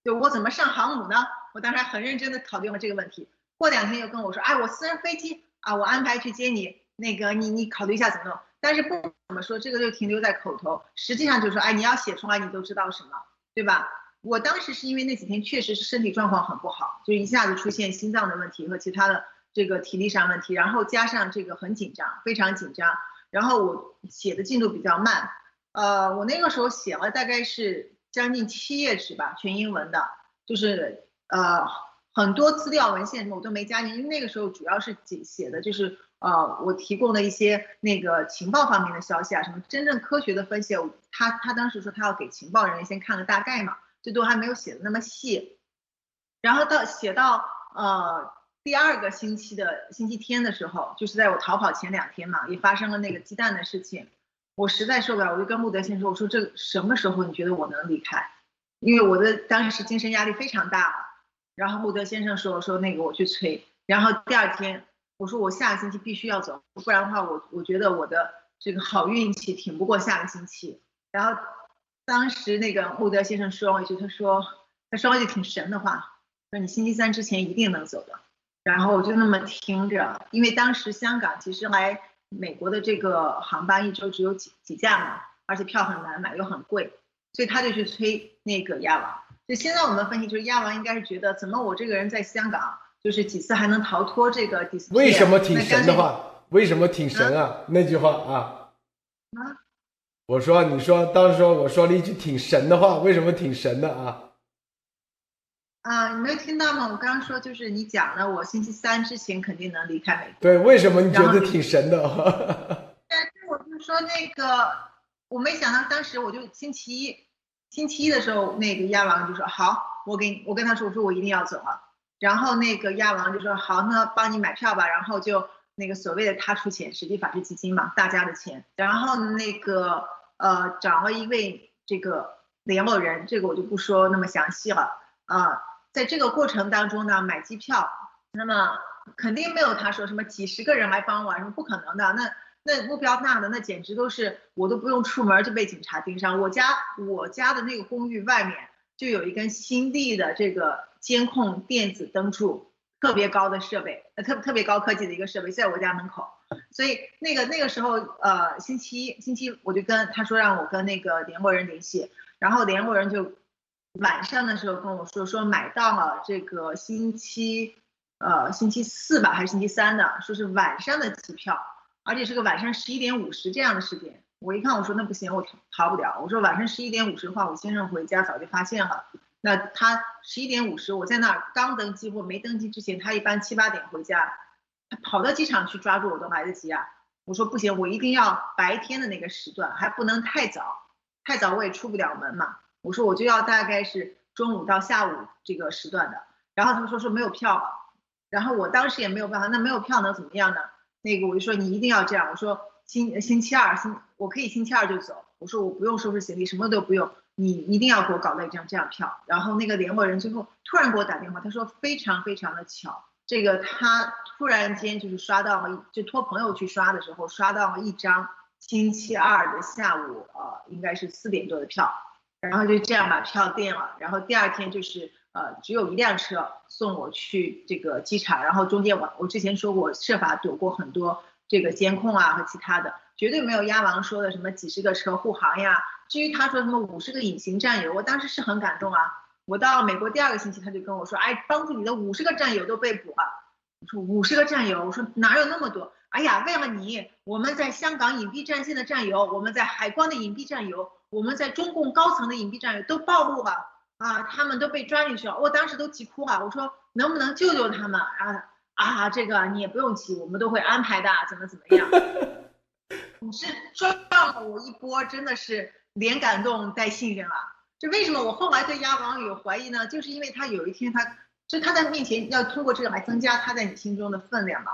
就我怎么上航母呢？我当时还很认真的考虑了这个问题。过两天又跟我说，哎，我私人飞机啊，我安排去接你，那个你你考虑一下怎么弄。但是不怎么说，这个就停留在口头，实际上就是说，哎，你要写出来，你都知道什么，对吧？我当时是因为那几天确实是身体状况很不好，就一下子出现心脏的问题和其他的这个体力上问题，然后加上这个很紧张，非常紧张，然后我写的进度比较慢，呃，我那个时候写了大概是将近七页纸吧，全英文的，就是呃很多资料文献什么我都没加进，因为那个时候主要是写写的就是。呃，我提供的一些那个情报方面的消息啊，什么真正科学的分析，他他当时说他要给情报人员先看个大概嘛，这都还没有写的那么细。然后到写到呃第二个星期的星期天的时候，就是在我逃跑前两天嘛，也发生了那个鸡蛋的事情。我实在受不了，我就跟穆德先生说，我说这什么时候你觉得我能离开？因为我的当时精神压力非常大。然后穆德先生说说那个我去催，然后第二天我说我下个星期必须要走，不然的话我我觉得我的这个好运气挺不过下个星期。然后当时那个穆德先生说一句，他说他说一句挺神的话，说你星期三之前一定能走的。然后我就那么听着，因为当时香港其实来美国的这个航班一周只有几几架嘛，而且票很难买又很贵，所以他就去催那个亚王。就现在我们分析，就是亚王应该是觉得，怎么我这个人在香港，就是几次还能逃脱这个第四为什么挺神的话？为什么挺神啊？那句话啊？啊？我说，你说当时说我说了一句挺神的话，为什么挺神的啊？啊，你没有听到吗？我刚刚说就是你讲了，我星期三之前肯定能离开美国。对，为什么你觉得挺神的？但是我就说那个，我没想到当时我就星期一。星期一的时候，那个亚王就说好，我给你我跟他说，我说我一定要走了。然后那个亚王就说好，那帮你买票吧。然后就那个所谓的他出钱，实际法治基金嘛，大家的钱。然后那个呃找了一位这个联络人，这个我就不说那么详细了啊。在这个过程当中呢，买机票，那么肯定没有他说什么几十个人来帮我，什么不可能的那。那目标大的那简直都是我都不用出门就被警察盯上。我家我家的那个公寓外面就有一根新地的这个监控电子灯柱，特别高的设备，呃特特别高科技的一个设备，在我家门口。所以那个那个时候，呃星期一星期我就跟他说让我跟那个联络人联系，然后联络人就晚上的时候跟我说说买到了这个星期呃星期四吧还是星期三的，说是晚上的机票。而且是个晚上十一点五十这样的时间，我一看我说那不行，我逃不了。我说晚上十一点五十的话，我先生回家早就发现了。那他十一点五十我在那儿刚登机或没登机之前，他一般七八点回家，跑到机场去抓住我都来得及啊。我说不行，我一定要白天的那个时段，还不能太早，太早我也出不了门嘛。我说我就要大概是中午到下午这个时段的。然后他们说说没有票了，然后我当时也没有办法，那没有票能怎么样呢？那个我就说你一定要这样，我说星星期二星我可以星期二就走，我说我不用收拾行李，什么都不用，你一定要给我搞到一张这样票。然后那个联络人最后突然给我打电话，他说非常非常的巧，这个他突然间就是刷到了，就托朋友去刷的时候刷到了一张星期二的下午，呃，应该是四点多的票，然后就这样把票订了，然后第二天就是。呃，只有一辆车送我去这个机场，然后中间我我之前说过设法躲过很多这个监控啊和其他的，绝对没有鸭王说的什么几十个车护航呀。至于他说什么五十个隐形战友，我当时是很感动啊。我到美国第二个星期，他就跟我说，哎，帮助你的五十个战友都被捕了。我说五十个战友，我说哪有那么多？哎呀，为了你，我们在香港隐蔽战线的战友，我们在海关的隐蔽战友，我们在中共高层的隐蔽战友都暴露了。啊，他们都被抓进去了，我当时都急哭了。我说能不能救救他们？然后啊，这个你也不用急，我们都会安排的，怎么怎么样？你是撞了我一波，真的是连感动带信任啊！就为什么我后来对鸭王有怀疑呢？就是因为他有一天他，就他在面前要通过这个来增加他在你心中的分量嘛。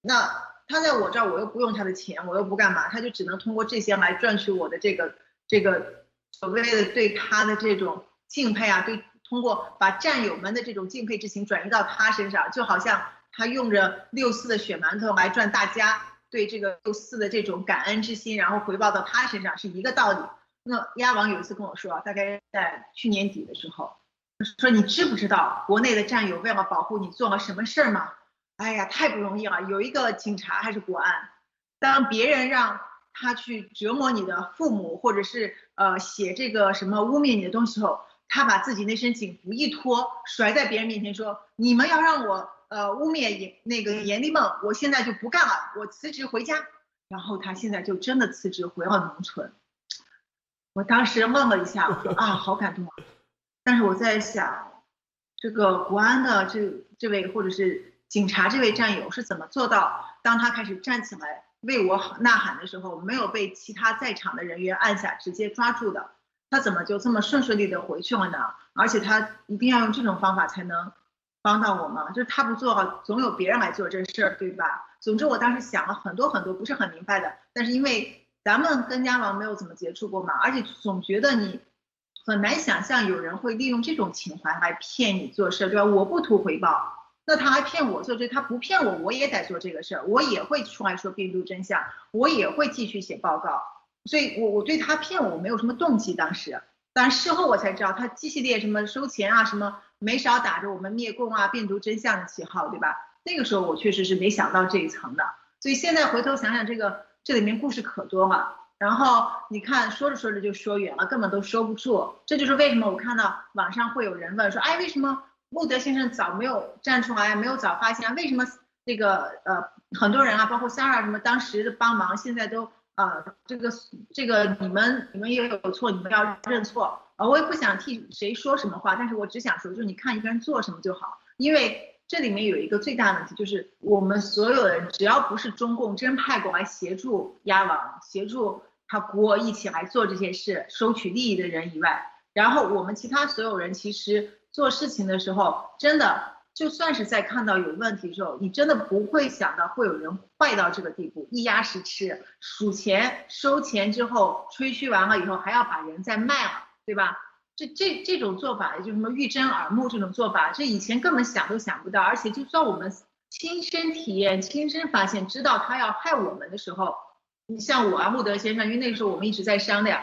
那他在我这儿，我又不用他的钱，我又不干嘛，他就只能通过这些来赚取我的这个这个所谓的对他的这种。敬佩啊，对，通过把战友们的这种敬佩之情转移到他身上，就好像他用着六四的血馒头来赚大家对这个六四的这种感恩之心，然后回报到他身上是一个道理。那鸭王有一次跟我说，大概在去年底的时候，说你知不知道国内的战友为了保护你做了什么事儿吗？哎呀，太不容易了。有一个警察还是国安，当别人让他去折磨你的父母，或者是呃写这个什么污蔑你的东西后。他把自己那身警服一脱，甩在别人面前说：“你们要让我呃污蔑严那个严立梦，我现在就不干了，我辞职回家。”然后他现在就真的辞职回了农村。我当时愣了一下，我说：“ 啊，好感动啊！”但是我在想，这个国安的这这位或者是警察这位战友是怎么做到，当他开始站起来为我呐喊的时候，没有被其他在场的人员按下直接抓住的？他怎么就这么顺顺利的回去了呢？而且他一定要用这种方法才能帮到我吗？就是他不做，总有别人来做这事儿，对吧？总之，我当时想了很多很多，不是很明白的。但是因为咱们跟家王没有怎么接触过嘛，而且总觉得你很难想象有人会利用这种情怀来骗你做事，对吧？我不图回报，那他还骗我做这，他不骗我，我也得做这个事儿，我也会出来说病毒真相，我也会继续写报告，所以我我对他骗我没有什么动机，当时，但事后我才知道他机系列什么收钱啊，什么没少打着我们灭共啊、病毒真相的旗号，对吧？那个时候我确实是没想到这一层的，所以现在回头想想，这个这里面故事可多了。然后你看，说着说着就说远了，根本都收不住。这就是为什么我看到网上会有人问说，哎，为什么穆德先生早没有站出来，没有早发现？为什么这个呃很多人啊，包括 Sarah 什么当时的帮忙，现在都呃这个这个你们你们也有错，你们要认错啊！我也不想替谁说什么话，但是我只想说，就是你看一个人做什么就好，因为。这里面有一个最大问题，就是我们所有人只要不是中共真派过来协助鸭王、协助他国一起来做这些事、收取利益的人以外，然后我们其他所有人其实做事情的时候，真的就算是在看到有问题的时候，你真的不会想到会有人坏到这个地步，一鸭十吃，数钱、收钱之后吹嘘完了以后还要把人再卖了，对吧？这这这种做法，也就什么欲睁耳目这种做法，这以前根本想都想不到。而且就算我们亲身体验、亲身发现，知道他要害我们的时候，你像我啊，穆德先生，因为那个时候我们一直在商量，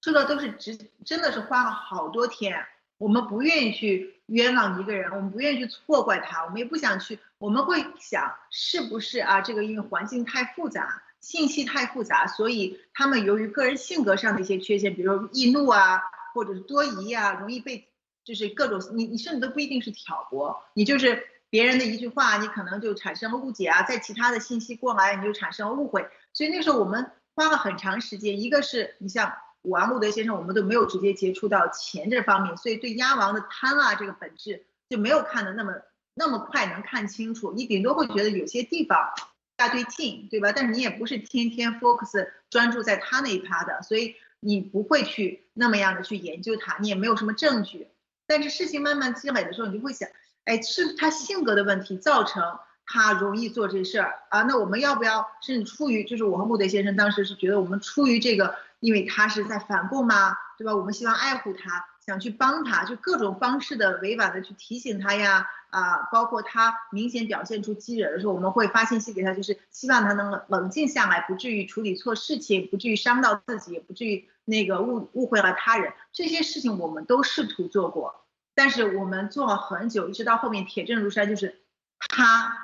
这个都是直真的是花了好多天。我们不愿意去冤枉一个人，我们不愿意去错怪他，我们也不想去，我们会想是不是啊？这个因为环境太复杂，信息太复杂，所以他们由于个人性格上的一些缺陷，比如易怒啊。或者是多疑啊，容易被就是各种你你甚至都不一定是挑拨，你就是别人的一句话，你可能就产生了误解啊，在其他的信息过来你就产生了误会，所以那时候我们花了很长时间，一个是你像我啊，穆德先生，我们都没有直接接触到钱这方面，所以对鸭王的贪啊这个本质就没有看的那么那么快能看清楚，你顶多会觉得有些地方大对劲，对吧？但是你也不是天天 focus 专注在他那一趴的，所以。你不会去那么样的去研究他，你也没有什么证据。但是事情慢慢积累的时候，你就会想，哎，是他性格的问题造成他容易做这事儿啊？那我们要不要？甚至出于就是我和穆德先生当时是觉得我们出于这个，因为他是在反共嘛，对吧？我们希望爱护他。想去帮他，就各种方式的委婉的去提醒他呀，啊，包括他明显表现出激惹的时候，我们会发信息给他，就是希望他能冷静下来，不至于处理错事情，不至于伤到自己，也不至于那个误误会了他人。这些事情我们都试图做过，但是我们做了很久，一直到后面铁证如山，就是他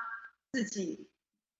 自己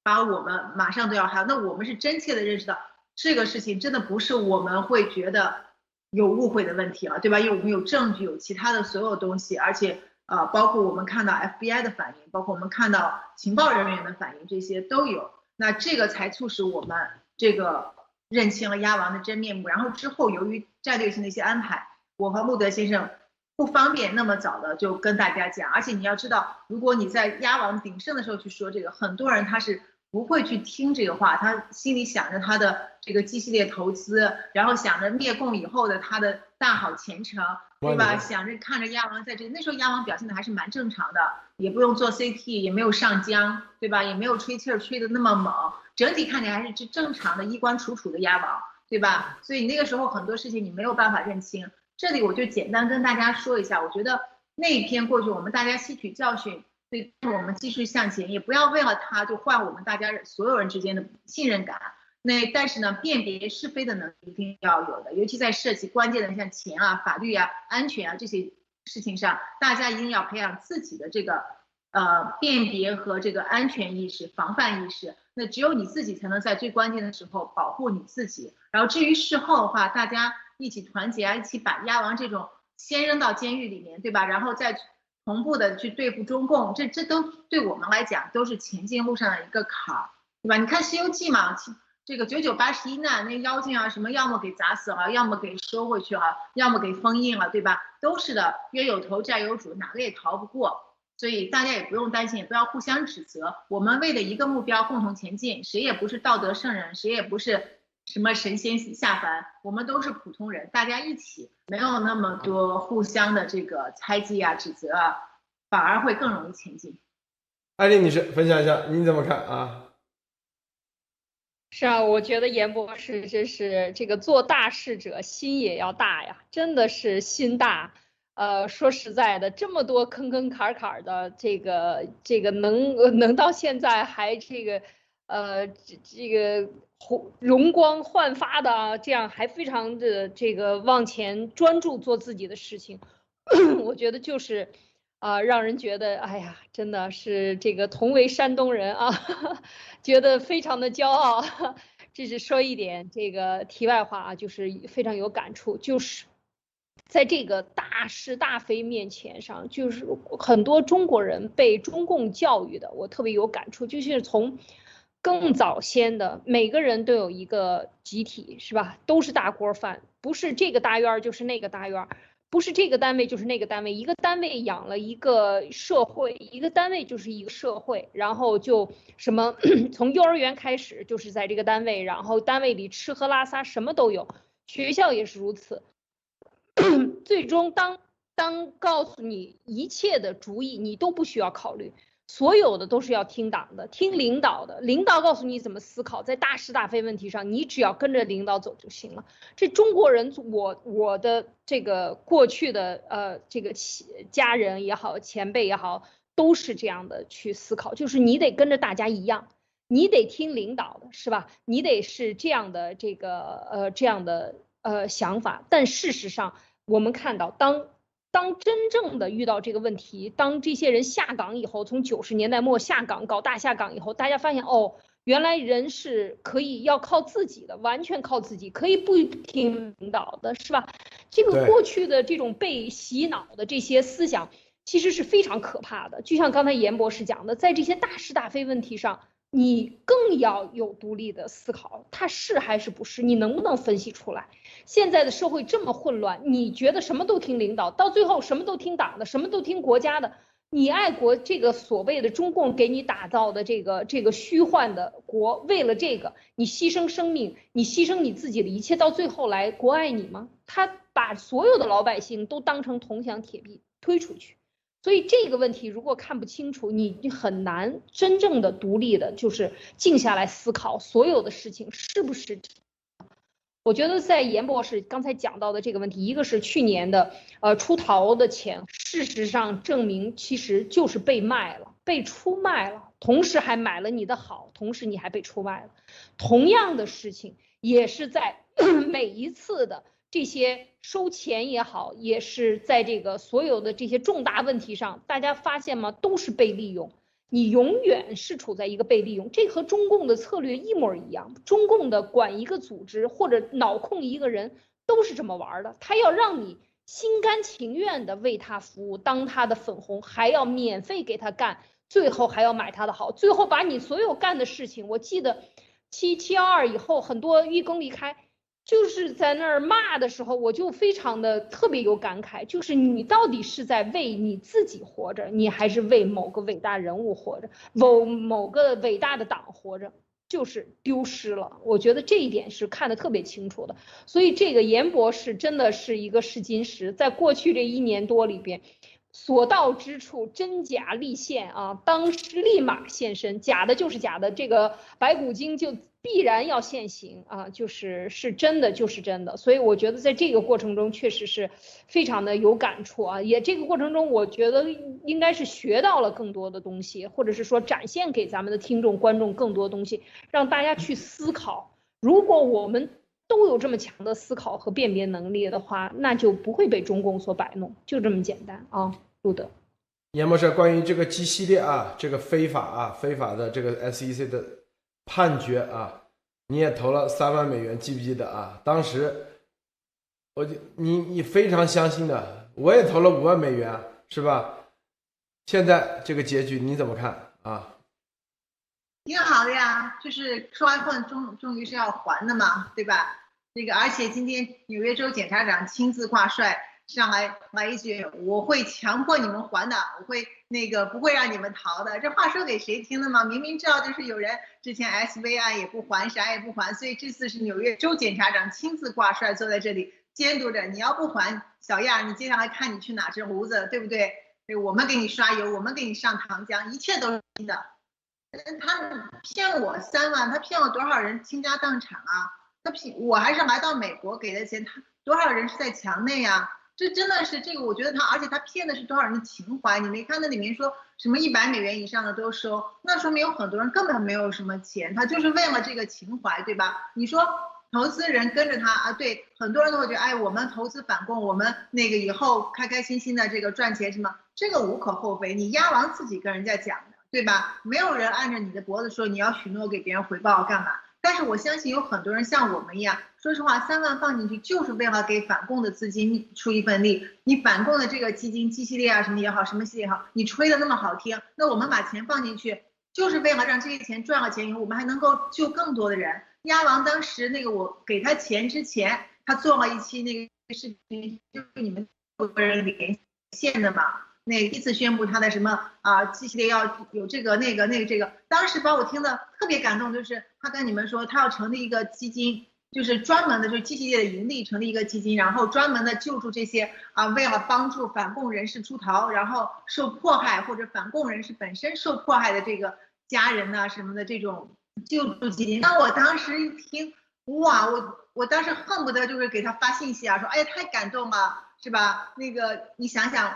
把我们马上都要害。那我们是真切的认识到这个事情真的不是我们会觉得。有误会的问题了，对吧？因为我们有证据，有其他的所有东西，而且呃，包括我们看到 FBI 的反应，包括我们看到情报人员的反应，这些都有。那这个才促使我们这个认清了鸭王的真面目。然后之后由于战略性的一些安排，我和路德先生不方便那么早的就跟大家讲。而且你要知道，如果你在鸭王鼎盛的时候去说这个，很多人他是。不会去听这个话，他心里想着他的这个 G 系列投资，然后想着灭共以后的他的大好前程，对吧？想着看着鸭王在这，那时候鸭王表现的还是蛮正常的，也不用做 CT，也没有上浆，对吧？也没有吹气儿吹的那么猛，整体看起来还是正正常的衣冠楚楚的鸭王，对吧？所以那个时候很多事情你没有办法认清。这里我就简单跟大家说一下，我觉得那一篇过去，我们大家吸取教训。所以我们继续向前，也不要为了他就换我们大家所有人之间的信任感。那但是呢，辨别是非的能力一定要有的，尤其在涉及关键的像钱啊、法律啊、安全啊这些事情上，大家一定要培养自己的这个呃辨别和这个安全意识、防范意识。那只有你自己才能在最关键的时候保护你自己。然后至于事后的话，大家一起团结啊，一起把鸭王这种先扔到监狱里面，对吧？然后再。同步的去对付中共，这这都对我们来讲都是前进路上的一个坎儿，对吧？你看《西游记》嘛，这个九九八十一难，那妖精啊什么，要么给砸死了，要么给收回去了，要么给封印了，对吧？都是的，冤有头债有主，哪个也逃不过。所以大家也不用担心，也不要互相指责，我们为了一个目标共同前进，谁也不是道德圣人，谁也不是。什么神仙下凡，我们都是普通人，大家一起没有那么多互相的这个猜忌啊、指责啊，反而会更容易前进。艾丽女士，分享一下，你怎么看啊？是啊，我觉得严博士真是这个做大事者心也要大呀，真的是心大。呃，说实在的，这么多坑坑坎坎的，这个这个能能到现在还这个呃这这个红容光焕发的，这样还非常的这个往前专注做自己的事情，我觉得就是啊，让人觉得哎呀，真的是这个同为山东人啊，觉得非常的骄傲。这是说一点这个题外话啊，就是非常有感触，就是。在这个大是大非面前上，就是很多中国人被中共教育的，我特别有感触。就是从更早先的，每个人都有一个集体，是吧？都是大锅饭，不是这个大院儿就是那个大院儿，不是这个单位就是那个单位。一个单位养了一个社会，一个单位就是一个社会。然后就什么，从幼儿园开始就是在这个单位，然后单位里吃喝拉撒什么都有，学校也是如此。最终，当当告诉你一切的主意，你都不需要考虑，所有的都是要听党的，听领导的。领导告诉你怎么思考，在大是大非问题上，你只要跟着领导走就行了。这中国人，我我的这个过去的呃这个家人也好，前辈也好，都是这样的去思考，就是你得跟着大家一样，你得听领导的，是吧？你得是这样的这个呃这样的呃想法，但事实上。我们看到，当当真正的遇到这个问题，当这些人下岗以后，从九十年代末下岗搞大下岗以后，大家发现哦，原来人是可以要靠自己的，完全靠自己，可以不听领导的，是吧？这个过去的这种被洗脑的这些思想，其实是非常可怕的。就像刚才严博士讲的，在这些大是大非问题上，你更要有独立的思考，它是还是不是？你能不能分析出来？现在的社会这么混乱，你觉得什么都听领导，到最后什么都听党的，什么都听国家的。你爱国，这个所谓的中共给你打造的这个这个虚幻的国，为了这个你牺牲生命，你牺牲你自己的一切，到最后来国爱你吗？他把所有的老百姓都当成铜墙铁壁推出去。所以这个问题如果看不清楚，你你很难真正的独立的，就是静下来思考所有的事情是不是。我觉得在严博士刚才讲到的这个问题，一个是去年的呃出逃的钱，事实上证明其实就是被卖了，被出卖了，同时还买了你的好，同时你还被出卖了。同样的事情也是在 每一次的这些收钱也好，也是在这个所有的这些重大问题上，大家发现吗？都是被利用。你永远是处在一个被利用，这和中共的策略一模一样。中共的管一个组织或者脑控一个人都是这么玩的，他要让你心甘情愿的为他服务，当他的粉红，还要免费给他干，最后还要买他的好，最后把你所有干的事情，我记得七七幺二以后，很多义工离开。就是在那儿骂的时候，我就非常的特别有感慨，就是你到底是在为你自己活着，你还是为某个伟大人物活着，某某个伟大的党活着，就是丢失了。我觉得这一点是看得特别清楚的。所以这个严博士真的是一个试金石，在过去这一年多里边，所到之处真假立现啊，当时立马现身，假的就是假的，这个白骨精就。必然要现行啊，就是是真的，就是真的。所以我觉得在这个过程中，确实是非常的有感触啊。也这个过程中，我觉得应该是学到了更多的东西，或者是说展现给咱们的听众观众更多东西，让大家去思考。如果我们都有这么强的思考和辨别能力的话，那就不会被中共所摆弄，就这么简单啊。路德，严博士，关于这个 G 系列啊，这个非法啊，非法的这个 SEC 的。判决啊，你也投了三万美元，记不记得啊？当时我就你你非常相信的，我也投了五万美元，是吧？现在这个结局你怎么看啊？挺好的呀，就是说完后终终于是要还的嘛，对吧？那个而且今天纽约州检察长亲自挂帅。上来来一句，我会强迫你们还的，我会那个不会让你们逃的。这话说给谁听的吗？明明知道就是有人之前 S V 案也不还，啥也不还，所以这次是纽约州检察长亲自挂帅坐在这里监督着。你要不还，小亚，你接下来看你去哪只胡子，对不对？对，我们给你刷油，我们给你上糖浆，一切都是真的。他骗我三万，他骗我多少人倾家荡产啊？他骗我还是来到美国给的钱，他多少人是在墙内呀？这真的是这个，我觉得他，而且他骗的是多少人的情怀？你没看那里面说什么一百美元以上的都收，那说明有很多人根本没有什么钱，他就是为了这个情怀，对吧？你说投资人跟着他啊，对，很多人都会觉得，哎，我们投资反共，我们那个以后开开心心的这个赚钱什么，这个无可厚非。你鸭王自己跟人家讲的，对吧？没有人按着你的脖子说你要许诺给别人回报干嘛？但是我相信有很多人像我们一样，说实话，三万放进去就是为了给反共的资金出一份力。你反共的这个基金、基系列啊什么也好，什么系列也好，你吹的那么好听，那我们把钱放进去，就是为了让这些钱赚了钱以后，我们还能够救更多的人。鸭王当时那个我给他钱之前，他做了一期那个视频，就是你们有个人连线的嘛。那第一次宣布他的什么啊，系列要有这个那个那个这个，当时把我听的特别感动，就是他跟你们说他要成立一个基金，就是专门的，就是系列的盈利成立一个基金，然后专门的救助这些啊，为了帮助反共人士出逃，然后受迫害或者反共人士本身受迫害的这个家人呐什么的这种救助基金。那我当时一听，哇，我我当时恨不得就是给他发信息啊，说哎呀太感动了，是吧？那个你想想。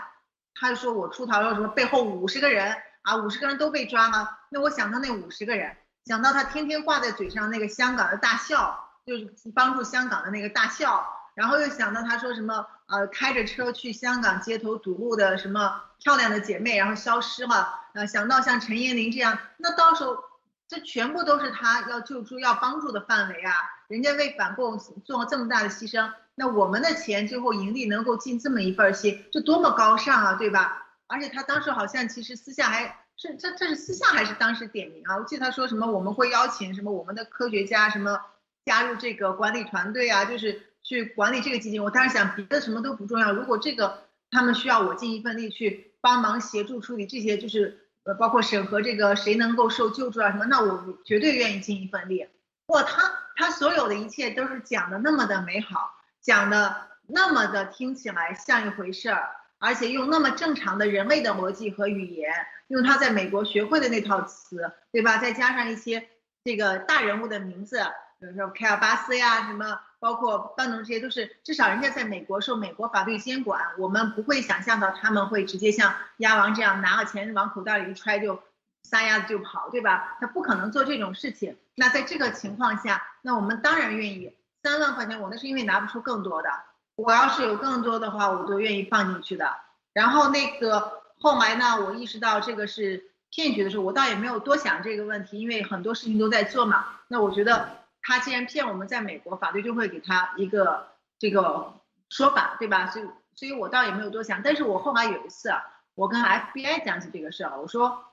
他就说我出逃了，什么背后五十个人啊，五十个人都被抓了。那我想到那五十个人，想到他天天挂在嘴上那个香港的大笑，就是帮助香港的那个大笑，然后又想到他说什么呃开着车去香港街头堵路的什么漂亮的姐妹，然后消失了。呃，想到像陈彦霖这样，那到时候这全部都是他要救助要帮助的范围啊。人家为反共做了这么大的牺牲。那我们的钱最后盈利能够尽这么一份心，这多么高尚啊，对吧？而且他当时好像其实私下还是这这是私下还是当时点名啊？我记得他说什么我们会邀请什么我们的科学家什么加入这个管理团队啊，就是去管理这个基金。我当时想别的什么都不重要，如果这个他们需要我尽一份力去帮忙协助处理这些，就是呃包括审核这个谁能够受救助啊什么，那我绝对愿意尽一份力。哇，他他所有的一切都是讲的那么的美好。讲的那么的听起来像一回事儿，而且用那么正常的人类的逻辑和语言，用他在美国学会的那套词，对吧？再加上一些这个大人物的名字，比如说凯尔巴斯呀，什么，包括班农，这些都是至少人家在美国受美国法律监管，我们不会想象到他们会直接像鸭王这样拿了钱往口袋里一揣就撒丫子就跑，对吧？他不可能做这种事情。那在这个情况下，那我们当然愿意。三万块钱，我那是因为拿不出更多的。我要是有更多的话，我都愿意放进去的。然后那个后来呢，我意识到这个是骗局的时候，我倒也没有多想这个问题，因为很多事情都在做嘛。那我觉得他既然骗我们，在美国法律就会给他一个这个说法，对吧？所以，所以我倒也没有多想。但是我后来有一次，我跟 FBI 讲起这个事儿，我说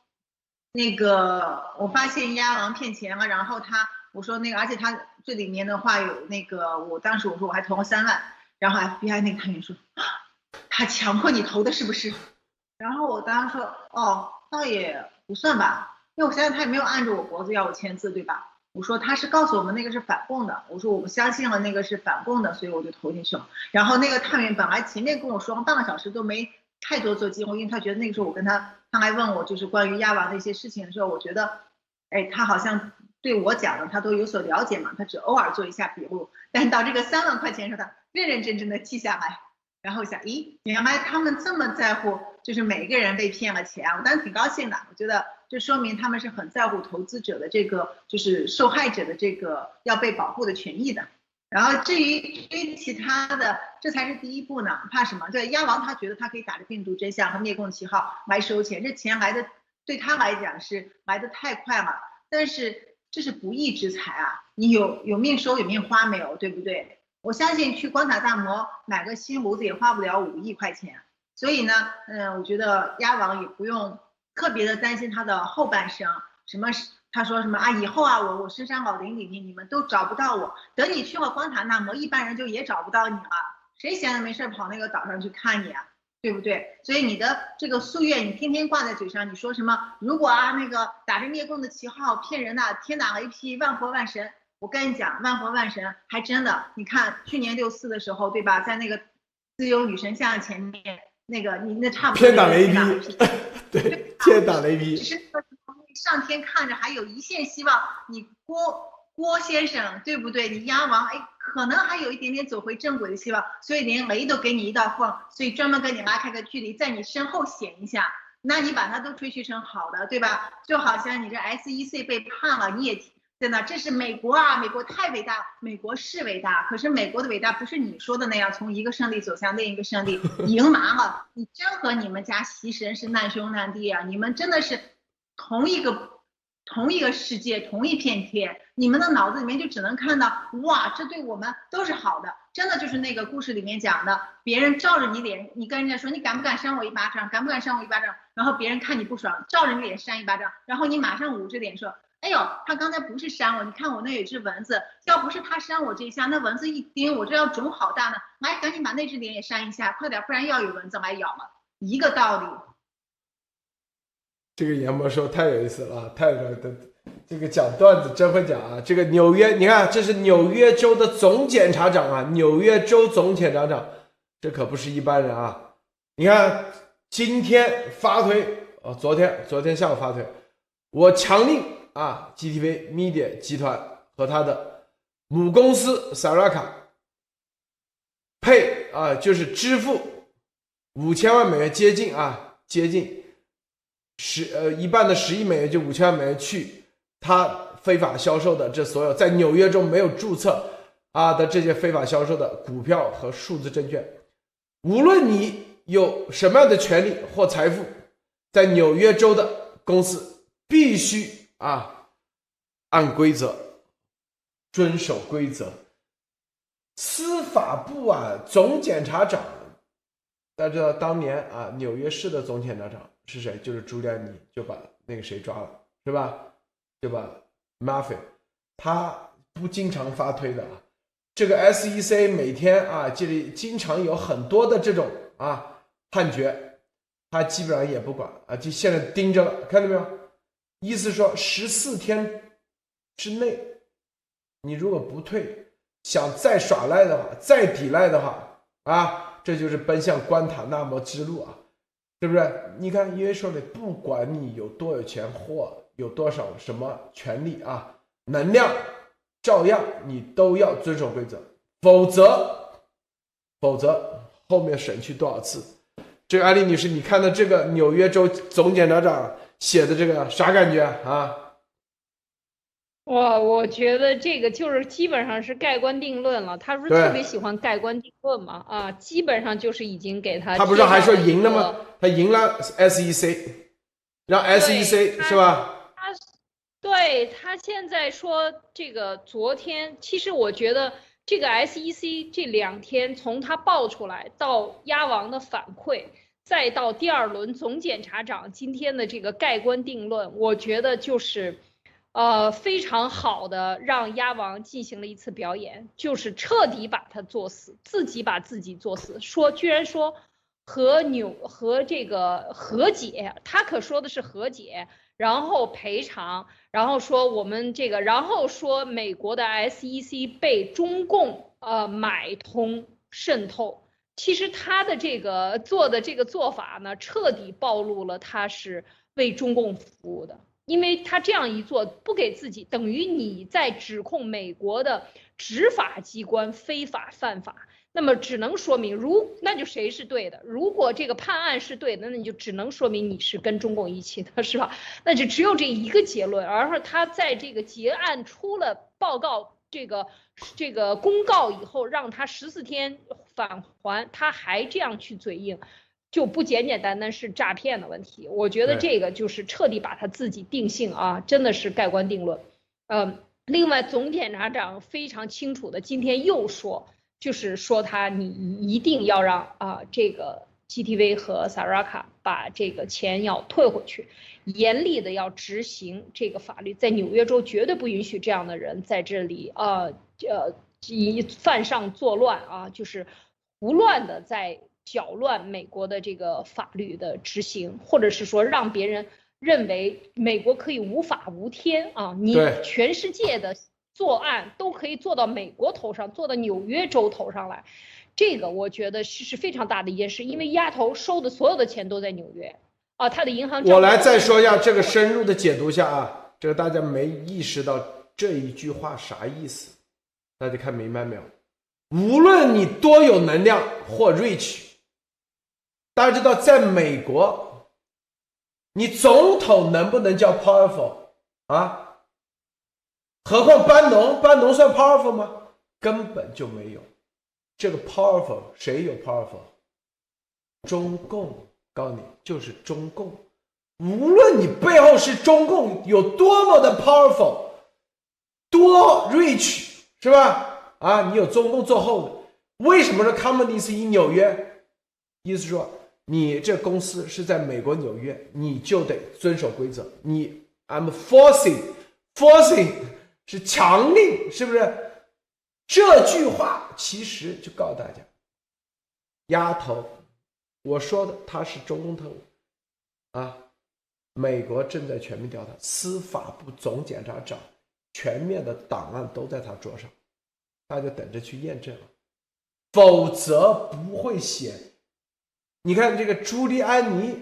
那个我发现鸭王骗钱了，然后他。我说那个，而且他这里面的话有那个，我当时我说我还投了三万，然后 FBI 那个探员说，他强迫你投的是不是？然后我当时说，哦，倒也不算吧，因为我现在他也没有按着我脖子要我签字，对吧？我说他是告诉我们那个是反共的，我说我们相信了那个是反共的，所以我就投进去了。然后那个探员本来前面跟我说半个小时都没太多做机会，因为他觉得那个时候我跟他，他还问我就是关于亚王的一些事情的时候，我觉得，哎，他好像。对我讲的，他都有所了解嘛，他只偶尔做一下笔录，但到这个三万块钱时候，他认认真真的记下来，然后想，咦，原来他们这么在乎，就是每一个人被骗了钱，我当时挺高兴的，我觉得这说明他们是很在乎投资者的这个，就是受害者的这个要被保护的权益的。然后至于至于其他的，这才是第一步呢，怕什么？对，鸭王他觉得他可以打着病毒真相和灭共旗号来收钱，这钱来的对他来讲是来的太快了，但是。这是不义之财啊！你有有命收有命花没有？对不对？我相信去光塔大摩买个新炉子也花不了五亿块钱，所以呢，嗯，我觉得鸭王也不用特别的担心他的后半生。什么？他说什么啊？以后啊，我我深山老林里面你们都找不到我。等你去了光塔那摩，一般人就也找不到你了。谁闲着没事跑那个岛上去看你啊？对不对？所以你的这个夙愿，你天天挂在嘴上，你说什么？如果啊，那个打着灭共的旗号骗人的，天打雷劈，万佛万神。我跟你讲，万佛万神还真的。你看去年六四的时候，对吧？在那个自由女神像前面，那个你那差不多天打雷劈，对，天打雷劈。上天看着还有一线希望，你郭郭先生对不对？你鸭王哎，可能还有一点点走回正轨的希望，所以连雷都给你一道缝，所以专门跟你拉开个距离，在你身后显一下。那你把它都吹嘘成好的，对吧？就好像你这 SEC 被判了，你也在那，这是美国啊，美国太伟大，美国是伟大，可是美国的伟大不是你说的那样，从一个胜利走向另一个胜利，赢麻了。你真和你们家习神是难兄难弟啊，你们真的是同一个。同一个世界，同一片天，你们的脑子里面就只能看到，哇，这对我们都是好的，真的就是那个故事里面讲的，别人照着你脸，你跟人家说，你敢不敢扇我一巴掌，敢不敢扇我一巴掌，然后别人看你不爽，照着你脸扇一巴掌，然后你马上捂着脸说，哎呦，他刚才不是扇我，你看我那有只蚊子，要不是他扇我这一下，那蚊子一叮，我这要肿好大呢，来，赶紧把那只脸也扇一下，快点，不然又要有蚊子来咬了，一个道理。这个严博说太有意思了啊，太有的，这个讲段子真会讲啊！这个纽约，你看这是纽约州的总检察长啊，纽约州总检察长，这可不是一般人啊！你看今天发推哦，昨天昨天下午发推，我强令啊，GTV Media 集团和他的母公司 Saraka 配啊，就是支付五千万美元，接近啊，接近。十呃一半的十亿美元就五千万美元去他非法销售的这所有在纽约州没有注册啊的这些非法销售的股票和数字证券，无论你有什么样的权利或财富，在纽约州的公司必须啊按规则遵守规则。司法部啊总检察长，大家知道当年啊纽约市的总检察长。是谁？就是朱利安尼就把那个谁抓了，是吧？就把 Mafia，他不经常发推的啊。这个 SEC 每天啊，这里经常有很多的这种啊判决，他基本上也不管啊，就现在盯着了，看到没有？意思说十四天之内，你如果不退，想再耍赖的话，再抵赖的话啊，这就是奔向关塔那摩之路啊。对不对？你看，因为说的，不管你有多有钱或有多少什么权利啊，能量，照样你都要遵守规则，否则，否则后面审去多少次？这个安利女士，你看到这个纽约州总检察长写的这个啥感觉啊？哇，我觉得这个就是基本上是盖棺定论了。他不是特别喜欢盖棺定论嘛？啊，基本上就是已经给他。他不是还说赢了吗？他赢了 SEC，让 SEC 是吧？他，对他现在说这个昨天，其实我觉得这个 SEC 这两天从他爆出来到鸭王的反馈，再到第二轮总检察长今天的这个盖棺定论，我觉得就是。呃，非常好的让鸭王进行了一次表演，就是彻底把他作死，自己把自己作死。说居然说和纽和这个和解，他可说的是和解，然后赔偿，然后说我们这个，然后说美国的 SEC 被中共呃买通渗透。其实他的这个做的这个做法呢，彻底暴露了他是为中共服务的。因为他这样一做，不给自己，等于你在指控美国的执法机关非法犯法，那么只能说明，如那就谁是对的？如果这个判案是对的，那你就只能说明你是跟中共一起的，是吧？那就只有这一个结论。而他在这个结案出了报告，这个这个公告以后，让他十四天返还，他还这样去嘴硬。就不简简单单是诈骗的问题，我觉得这个就是彻底把他自己定性啊，真的是盖棺定论。嗯，另外总检察长非常清楚的，今天又说，就是说他你一定要让啊这个 GTV 和 Saraka 把这个钱要退回去，严厉的要执行这个法律，在纽约州绝对不允许这样的人在这里啊呃以犯上作乱啊，就是胡乱的在。搅乱美国的这个法律的执行，或者是说让别人认为美国可以无法无天啊！你全世界的作案都可以做到美国头上，做到纽约州头上来，这个我觉得是是非常大的一件事，因为丫头收的所有的钱都在纽约啊，他的银行。我来再说一下这个深入的解读一下啊，这个大家没意识到这一句话啥意思，大家看明白没有？无论你多有能量或 rich，大家知道在美国，你总统能不能叫 powerful 啊？何况班农，班农算 powerful 吗？根本就没有。这个 powerful 谁有 powerful？中共，告诉你就是中共。无论你背后是中共有多么的 powerful，多 rich，是吧？啊，你有中共做后，为什么说 company 是以纽约？意思说你这公司是在美国纽约，你就得遵守规则。你 I'm forcing，forcing 是强令，是不是？这句话其实就告诉大家，丫头，我说的他是中共特务啊。美国正在全面调查，司法部总检察长全面的档案都在他桌上，他就等着去验证了，否则不会写。你看这个朱利安尼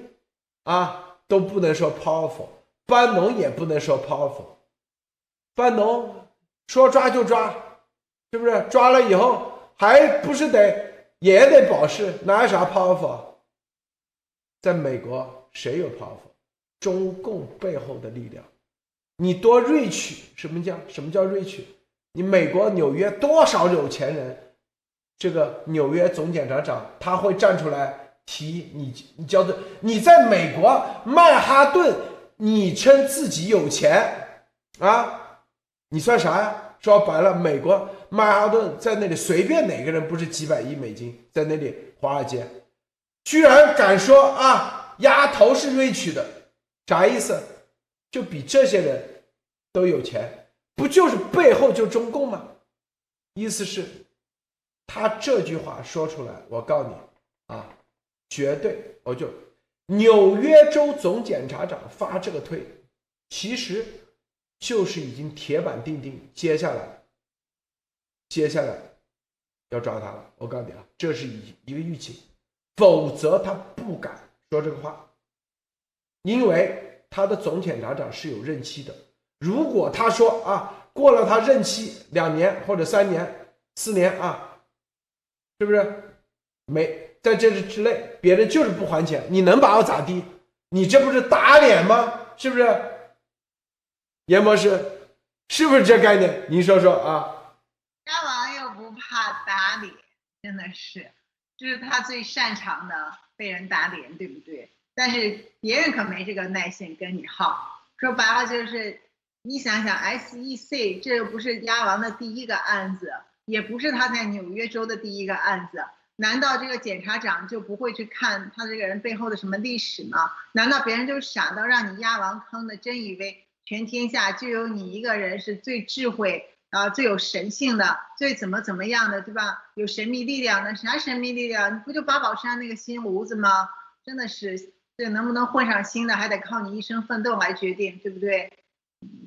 啊都不能说 powerful，班农也不能说 powerful，班农说抓就抓，是不是？抓了以后还不是得也得保释，哪有啥 powerful？在美国谁有 powerful？中共背后的力量，你多 rich？什么叫什么叫 rich？你美国纽约多少有钱人？这个纽约总检察长他会站出来提你，你叫做你在美国曼哈顿，你称自己有钱啊？你算啥呀？说白了，美国曼哈顿在那里随便哪个人不是几百亿美金在那里华尔街，居然敢说啊，丫头是 rich 的。啥意思？就比这些人都有钱，不就是背后就中共吗？意思是，他这句话说出来，我告你啊，绝对我就纽约州总检察长发这个推，其实就是已经铁板钉钉，接下来接下来要抓他了。我告诉你啊，这是一一个预警，否则他不敢说这个话。因为他的总检察长是有任期的，如果他说啊过了他任期两年或者三年、四年啊，是不是没在这之内，别人就是不还钱，你能把我咋地？你这不是打脸吗？是不是？严博士，是不是这概念？您说说啊。鸭王又不怕打脸，真的是，这是他最擅长的，被人打脸，对不对？但是别人可没这个耐心跟你耗。说白了就是，你想想，SEC 这又不是鸭王的第一个案子，也不是他在纽约州的第一个案子。难道这个检察长就不会去看他这个人背后的什么历史吗？难道别人就傻到让你压王坑的，真以为全天下就有你一个人是最智慧啊、最有神性的、最怎么怎么样的，对吧？有神秘力量的？啥神秘力量？你不就八宝山那个新炉子吗？真的是。这能不能混上新的，还得靠你一生奋斗来决定，对不对？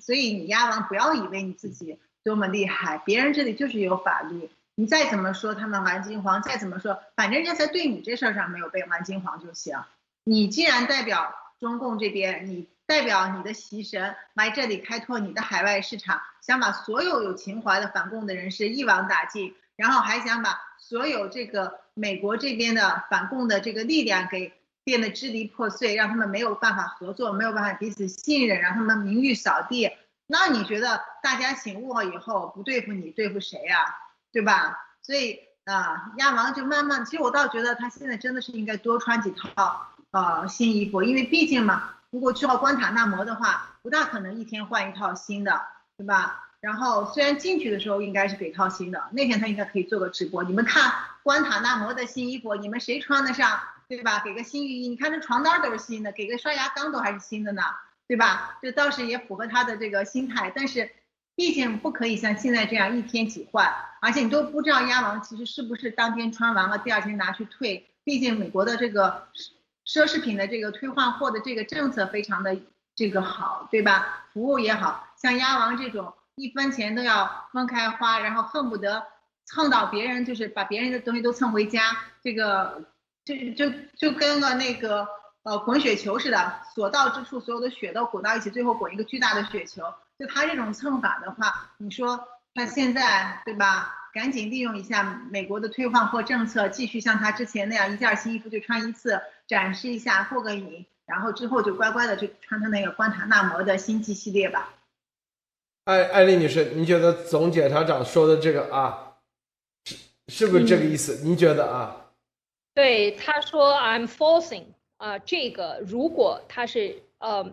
所以你鸭王不要以为你自己多么厉害，别人这里就是有法律，你再怎么说他们玩金黄，再怎么说，反正人家在对你这事儿上没有被玩金黄就行。你既然代表中共这边，你代表你的习神来这里开拓你的海外市场，想把所有有情怀的反共的人士一网打尽，然后还想把所有这个美国这边的反共的这个力量给。变得支离破碎，让他们没有办法合作，没有办法彼此信任，让他们名誉扫地。那你觉得大家醒悟了以后不对付你，对付谁呀？对吧？所以啊，鸭王就慢慢，其实我倒觉得他现在真的是应该多穿几套呃新衣服，因为毕竟嘛，如果去到关塔那摩的话，不大可能一天换一套新的，对吧？然后虽然进去的时候应该是给套新的，那天他应该可以做个直播，你们看关塔那摩的新衣服，你们谁穿得上？对吧？给个新浴衣，你看这床单都是新的，给个刷牙缸都还是新的呢，对吧？这倒是也符合他的这个心态，但是毕竟不可以像现在这样一天几换，而且你都不知道鸭王其实是不是当天穿完了，第二天拿去退。毕竟美国的这个奢侈品的这个退换货的这个政策非常的这个好，对吧？服务也好像鸭王这种一分钱都要分开花，然后恨不得蹭到别人，就是把别人的东西都蹭回家，这个。就就就跟个那个呃滚雪球似的，所到之处所有的雪都滚到一起，最后滚一个巨大的雪球。就他这种蹭法的话，你说他现在对吧？赶紧利用一下美国的退换货政策，继续像他之前那样一件新衣服就穿一次，展示一下过个瘾，然后之后就乖乖的去穿他那个关塔纳摩的星际系列吧。艾艾丽女士，您觉得总检察长说的这个啊，是是不是这个意思？您觉得啊？对，他说 I'm forcing 啊，这个如果他是呃，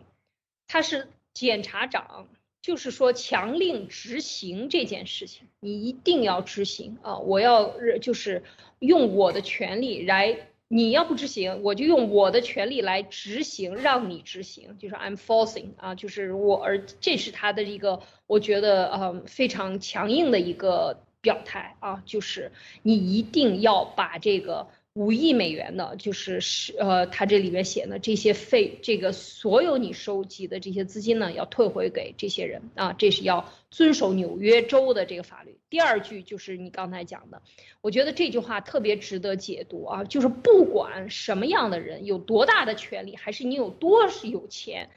他是检察长，就是说强令执行这件事情，你一定要执行啊！我要就是用我的权利来。你要不执行，我就用我的权利来执行，让你执行，就是 I'm forcing 啊，就是我，而这是他的一个，我觉得呃非常强硬的一个表态啊，就是你一定要把这个。五亿美元的，就是是呃，他这里面写的这些费，这个所有你收集的这些资金呢，要退回给这些人啊，这是要遵守纽约州的这个法律。第二句就是你刚才讲的，我觉得这句话特别值得解读啊，就是不管什么样的人有多大的权利，还是你有多有钱，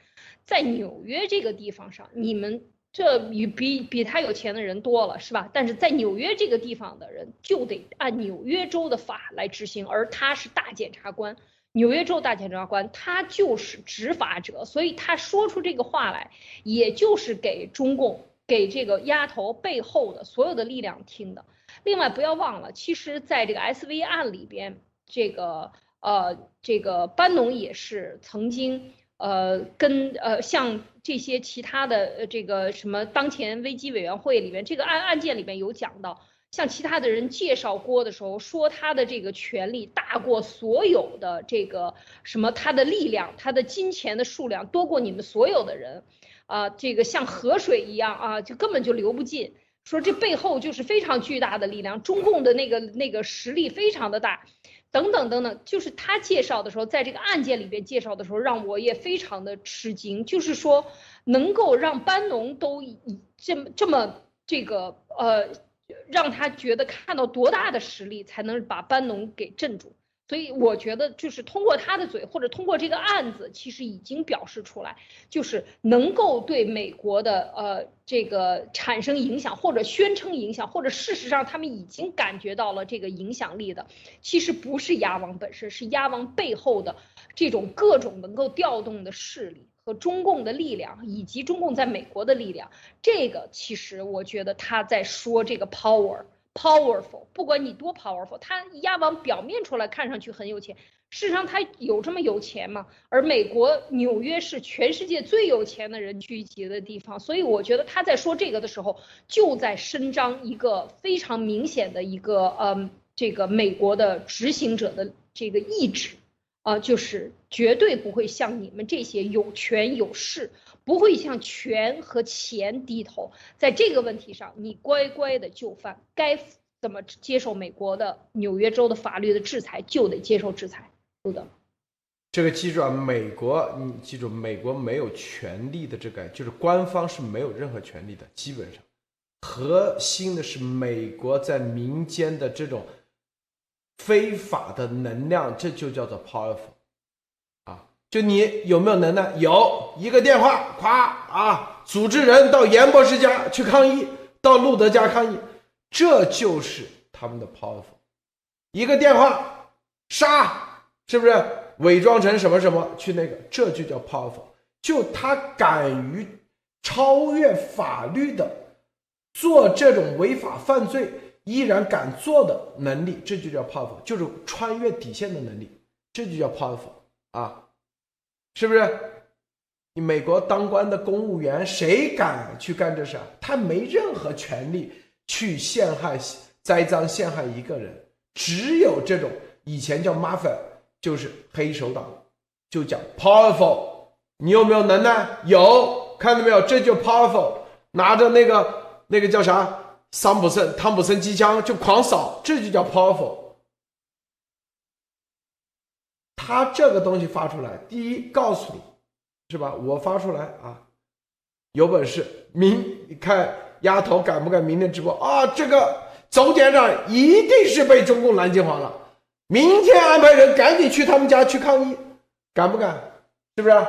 在纽约这个地方上，你们。这比比比他有钱的人多了，是吧？但是在纽约这个地方的人就得按纽约州的法来执行，而他是大检察官，纽约州大检察官，他就是执法者，所以他说出这个话来，也就是给中共、给这个丫头背后的所有的力量听的。另外，不要忘了，其实在这个 SV 案里边，这个呃，这个班农也是曾经。呃，跟呃，像这些其他的呃，这个什么当前危机委员会里面这个案案件里面有讲到，像其他的人介绍郭的时候，说他的这个权力大过所有的这个什么，他的力量，他的金钱的数量多过你们所有的人，啊，这个像河水一样啊，就根本就流不尽。说这背后就是非常巨大的力量，中共的那个那个实力非常的大。等等等等，就是他介绍的时候，在这个案件里边介绍的时候，让我也非常的吃惊。就是说，能够让班农都这么这么这个呃，让他觉得看到多大的实力，才能把班农给镇住。所以我觉得，就是通过他的嘴，或者通过这个案子，其实已经表示出来，就是能够对美国的呃这个产生影响，或者宣称影响，或者事实上他们已经感觉到了这个影响力的，其实不是鸭王本身，是鸭王背后的这种各种能够调动的势力和中共的力量，以及中共在美国的力量。这个其实我觉得他在说这个 power。Powerful，不管你多 powerful，他亚往表面出来看上去很有钱，事实上他有这么有钱吗？而美国纽约是全世界最有钱的人聚集的地方，所以我觉得他在说这个的时候，就在伸张一个非常明显的一个，呃，这个美国的执行者的这个意志，啊，就是绝对不会像你们这些有权有势。不会向权和钱低头，在这个问题上，你乖乖的就范，该怎么接受美国的纽约州的法律的制裁，就得接受制裁。是的，这个记住啊，美国，你记住，美国没有权利的这个，就是官方是没有任何权利的，基本上，核心的是美国在民间的这种非法的能量，这就叫做 powerful 啊。就你有没有能耐？有一个电话，咵啊，组织人到严博士家去抗议，到路德家抗议，这就是他们的 powerful。一个电话，杀，是不是伪装成什么什么去那个？这就叫 powerful。就他敢于超越法律的做这种违法犯罪，依然敢做的能力，这就叫 powerful，就是穿越底线的能力，这就叫 powerful 啊。是不是？你美国当官的公务员，谁敢去干这事？他没任何权利去陷害、栽赃陷害一个人。只有这种以前叫 mafia，就是黑手党，就叫 powerful。你有没有能耐？有，看到没有？这就 powerful。拿着那个那个叫啥桑普森、汤普森机枪就狂扫，这就叫 powerful。他这个东西发出来，第一告诉你，是吧？我发出来啊，有本事明你看丫头敢不敢明天直播啊？这个总检察长一定是被中共蓝金黄了，明天安排人赶紧去他们家去抗议，敢不敢？是不是？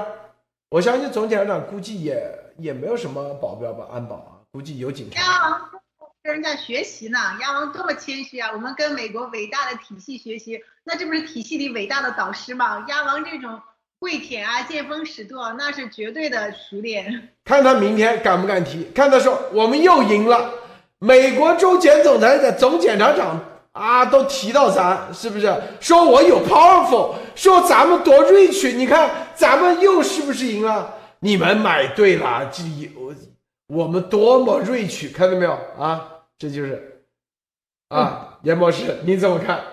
我相信总检察长估计也也没有什么保镖吧，安保啊，估计有警察。跟人家学习呢，鸭王多么谦虚啊！我们跟美国伟大的体系学习，那这不是体系里伟大的导师吗？鸭王这种跪舔啊、见风使舵，那是绝对的熟练。看他明天敢不敢提？看他说我们又赢了，美国州检总裁的总检察长啊都提到咱，是不是？说我有 powerful，说咱们多 rich，你看咱们又是不是赢了？你们买对了，这有我们多么 rich，看到没有啊？这就是啊，严博士，你怎么看？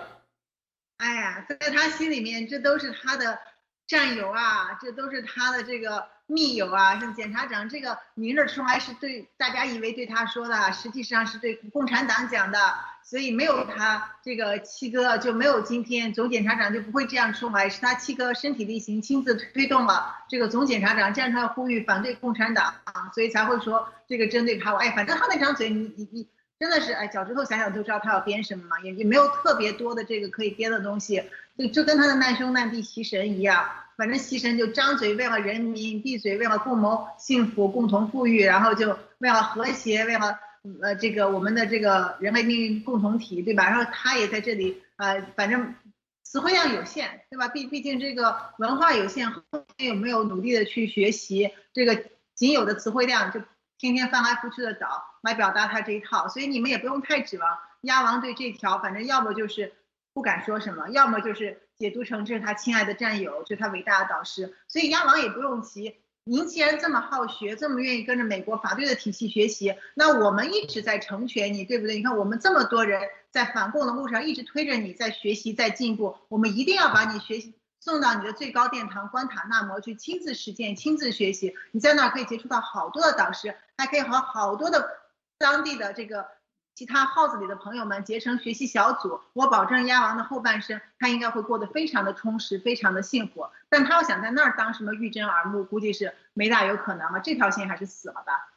哎呀，在他心里面，这都是他的战友啊，这都是他的这个密友啊。像检察长这个名字出来是对大家以为对他说的，实际上是对共产党讲的。所以没有他这个七哥就没有今天，总检察长就不会这样出来，是他七哥身体力行亲自推动了这个总检察长站出来呼吁反对共产党啊，所以才会说这个针对他。哎，反正他那张嘴，你你你。真的是哎，脚趾头想想都知道他要编什么嘛，也也没有特别多的这个可以编的东西，就就跟他的难兄难弟习神一样，反正习神就张嘴为了人民，闭嘴为了共谋幸福、共同富裕，然后就为了和谐，为了呃这个我们的这个人类命运共同体，对吧？然后他也在这里呃，反正词汇量有限，对吧？毕毕竟这个文化有限，后面有没有努力的去学习这个仅有的词汇量就。天天翻来覆去的找来表达他这一套，所以你们也不用太指望鸭王对这条，反正要么就是不敢说什么，要么就是解读成这是他亲爱的战友，这是他伟大的导师。所以鸭王也不用急，您既然这么好学，这么愿意跟着美国法律的体系学习，那我们一直在成全你，对不对？你看我们这么多人在反共的路上一直推着你在学习，在进步，我们一定要把你学习。送到你的最高殿堂关塔那摩去亲自实践、亲自学习，你在那儿可以接触到好多的导师，还可以和好多的当地的这个其他号子里的朋友们结成学习小组。我保证鸭王的后半生他应该会过得非常的充实、非常的幸福。但他要想在那儿当什么玉珍耳目，估计是没大有可能了。这条线还是死了吧。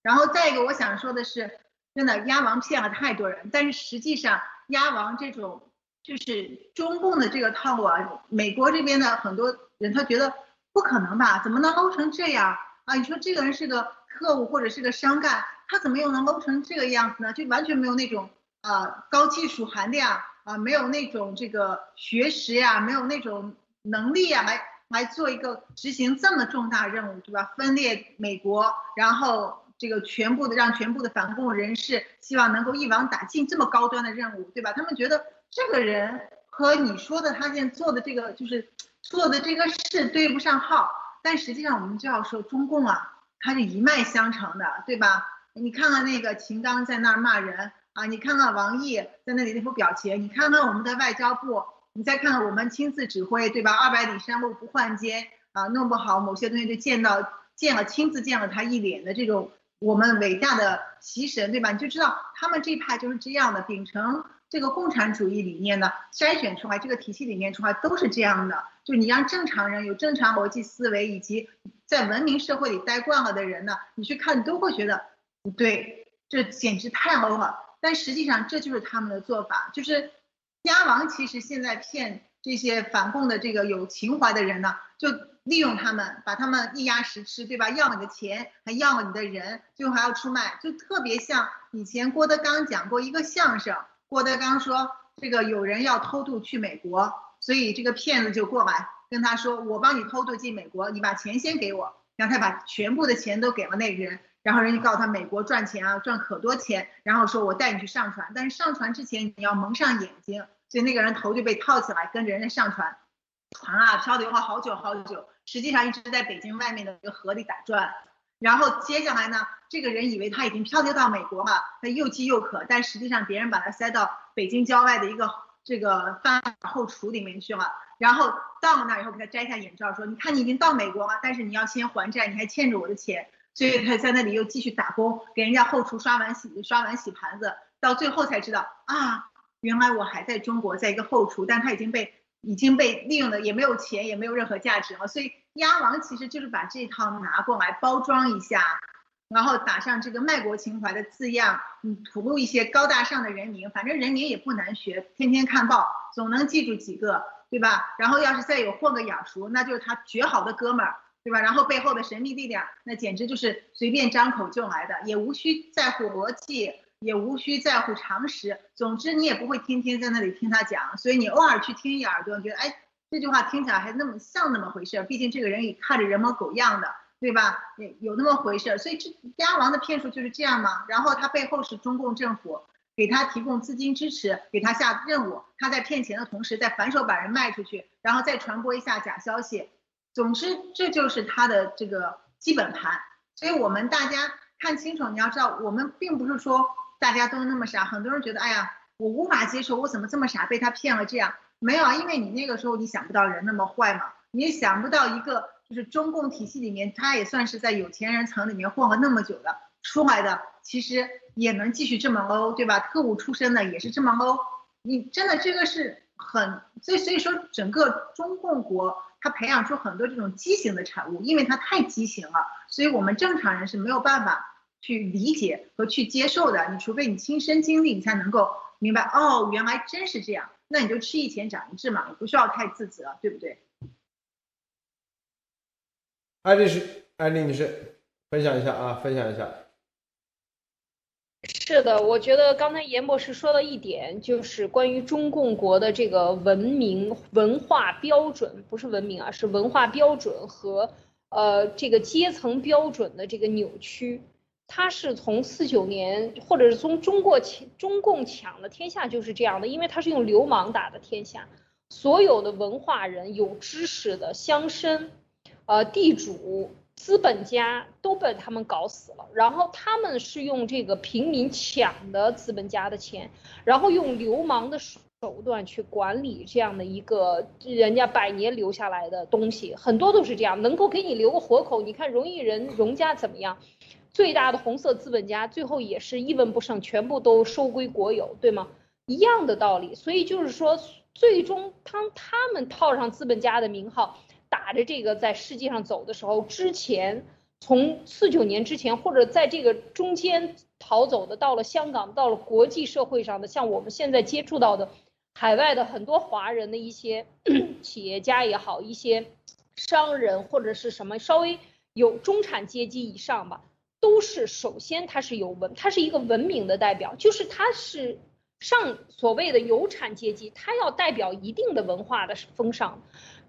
然后再一个，我想说的是，真的鸭王骗了太多人，但是实际上鸭王这种。就是中共的这个套路啊，美国这边的很多人他觉得不可能吧？怎么能搂成这样啊？你说这个人是个特务或者是个商干，他怎么又能搂成这个样子呢？就完全没有那种呃高技术含量啊，没有那种这个学识呀，没有那种能力呀，来来做一个执行这么重大任务，对吧？分裂美国，然后这个全部的让全部的反共人士希望能够一网打尽这么高端的任务，对吧？他们觉得。这个人和你说的他现在做的这个就是做的这个事对不上号，但实际上我们就要说中共啊，它是一脉相承的，对吧？你看看那个秦刚在那儿骂人啊，你看看王毅在那里那副表情，你看看我们的外交部，你再看看我们亲自指挥，对吧？二百里山路不换肩啊，弄不好某些东西就见到见了亲自见了他一脸的这种我们伟大的习神，对吧？你就知道他们这派就是这样的，秉承。这个共产主义理念呢，筛选出来，这个体系里面出来都是这样的。就你让正常人有正常逻辑思维，以及在文明社会里待惯了的人呢，你去看你都会觉得不对，这简直太 low 了。但实际上这就是他们的做法，就是鸭王其实现在骗这些反共的这个有情怀的人呢，就利用他们，把他们一鸭十吃，对吧？要你的钱，还要你的人，最后还要出卖，就特别像以前郭德纲讲过一个相声。郭德纲说：“这个有人要偷渡去美国，所以这个骗子就过来跟他说：‘我帮你偷渡进美国，你把钱先给我。’然后他把全部的钱都给了那个人，然后人家告诉他美国赚钱啊，赚可多钱。然后说我带你去上船，但是上船之前你要蒙上眼睛，所以那个人头就被套起来，跟着人家上船。船啊，漂流了好久好久，实际上一直在北京外面的一个河里打转。”然后接下来呢，这个人以为他已经漂流到美国了，他又饥又渴，但实际上别人把他塞到北京郊外的一个这个饭后厨里面去了。然后到了那以后，给他摘下眼罩，说：“你看你已经到美国了，但是你要先还债，你还欠着我的钱。”所以他在那里又继续打工，给人家后厨刷碗洗刷碗洗盘子。到最后才知道啊，原来我还在中国，在一个后厨，但他已经被已经被利用的也没有钱，也没有任何价值了，所以。鸭王其实就是把这套拿过来包装一下，然后打上这个卖国情怀的字样，嗯，吐露一些高大上的人名，反正人名也不难学，天天看报总能记住几个，对吧？然后要是再有混个眼熟，那就是他绝好的哥们儿，对吧？然后背后的神秘力量，那简直就是随便张口就来的，也无需在乎逻辑，也无需在乎常识。总之你也不会天天在那里听他讲，所以你偶尔去听一耳朵，觉得哎这句话听起来还那么像那么回事。毕竟这个人也看着人模狗样的，对吧？有有那么回事。所以这鸭王的骗术就是这样嘛。然后他背后是中共政府。给他提供资金支持，给他下任务，他在骗钱的同时，再反手把人卖出去，然后再传播一下假消息。总之，这就是他的这个基本盘。所以我们大家看清楚，你要知道，我们并不是说大家都那么傻。很多人觉得，哎呀，我无法接受，我怎么这么傻，被他骗了？这样没有啊，因为你那个时候你想不到人那么坏嘛，你也想不到一个就是中共体系里面，他也算是在有钱人层里面混了那么久的出来的，其实。也能继续这么欧，对吧？特务出身的也是这么欧，你真的这个是很，所以所以说整个中共国他培养出很多这种畸形的产物，因为他太畸形了，所以我们正常人是没有办法去理解和去接受的。你除非你亲身经历，你才能够明白哦，原来真是这样。那你就吃一堑长一智嘛，也不需要太自责，对不对？艾丽是艾丽女士，分享一下啊，分享一下。是的，我觉得刚才严博士说的一点，就是关于中共国的这个文明文化标准，不是文明啊，是文化标准和呃这个阶层标准的这个扭曲。他是从四九年，或者是从中国抢中共抢的天下就是这样的，因为他是用流氓打的天下，所有的文化人、有知识的乡绅，呃地主。资本家都被他们搞死了，然后他们是用这个平民抢的资本家的钱，然后用流氓的手段去管理这样的一个人家百年留下来的东西，很多都是这样，能够给你留个活口。你看荣毅人荣家怎么样？最大的红色资本家最后也是一文不剩，全部都收归国有，对吗？一样的道理。所以就是说，最终当他们套上资本家的名号。打着这个在世界上走的时候，之前从四九年之前，或者在这个中间逃走的，到了香港，到了国际社会上的，像我们现在接触到的海外的很多华人的一些 企业家也好，一些商人或者是什么稍微有中产阶级以上吧，都是首先他是有文，他是一个文明的代表，就是他是上所谓的有产阶级，他要代表一定的文化的风尚。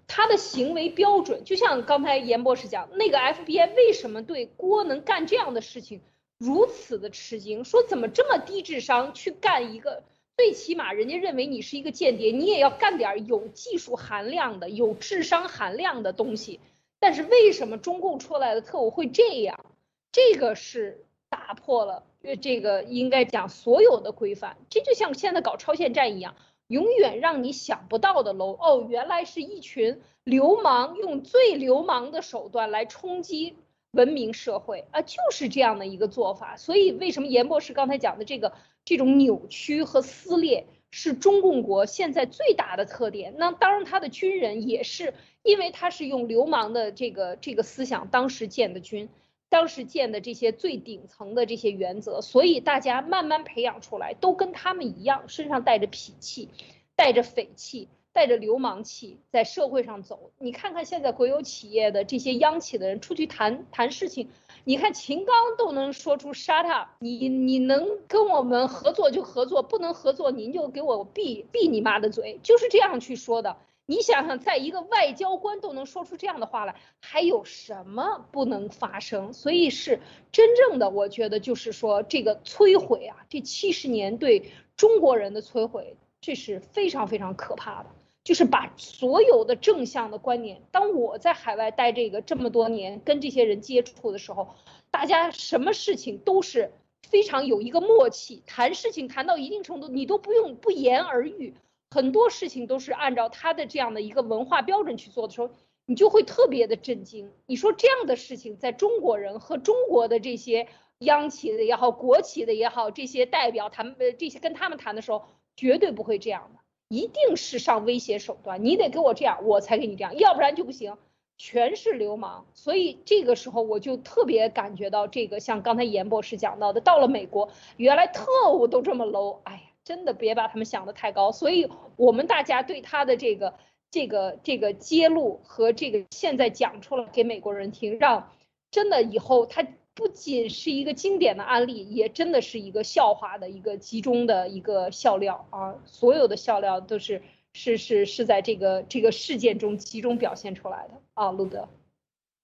他的行为标准，就像刚才严博士讲，那个 FBI 为什么对郭能干这样的事情如此的吃惊？说怎么这么低智商去干一个，最起码人家认为你是一个间谍，你也要干点有技术含量的、有智商含量的东西。但是为什么中共出来的特务会这样？这个是打破了这个应该讲所有的规范。这就像现在搞超限战一样。永远让你想不到的楼哦，原来是一群流氓用最流氓的手段来冲击文明社会啊，就是这样的一个做法。所以为什么严博士刚才讲的这个这种扭曲和撕裂是中共国现在最大的特点？那当然，他的军人也是，因为他是用流氓的这个这个思想当时建的军。当时建的这些最顶层的这些原则，所以大家慢慢培养出来，都跟他们一样，身上带着痞气，带着匪气，带着流氓气，在社会上走。你看看现在国有企业的这些央企的人出去谈谈事情，你看秦刚都能说出 shut up，你你能跟我们合作就合作，不能合作您就给我闭闭你妈的嘴，就是这样去说的。你想想，在一个外交官都能说出这样的话来，还有什么不能发生？所以是真正的，我觉得就是说这个摧毁啊，这七十年对中国人的摧毁，这是非常非常可怕的。就是把所有的正向的观念，当我在海外待这个这么多年，跟这些人接触的时候，大家什么事情都是非常有一个默契，谈事情谈到一定程度，你都不用不言而喻。很多事情都是按照他的这样的一个文化标准去做的时候，你就会特别的震惊。你说这样的事情，在中国人和中国的这些央企的也好、国企的也好，这些代表谈呃这些跟他们谈的时候，绝对不会这样的，一定是上威胁手段。你得给我这样，我才给你这样，要不然就不行，全是流氓。所以这个时候我就特别感觉到这个，像刚才严博士讲到的，到了美国，原来特务都这么 low，哎呀。真的别把他们想的太高，所以我们大家对他的这个这个这个揭露和这个现在讲出来给美国人听，让真的以后它不仅是一个经典的案例，也真的是一个笑话的一个集中的一个笑料啊！所有的笑料都是是是是在这个这个事件中集中表现出来的啊，路德。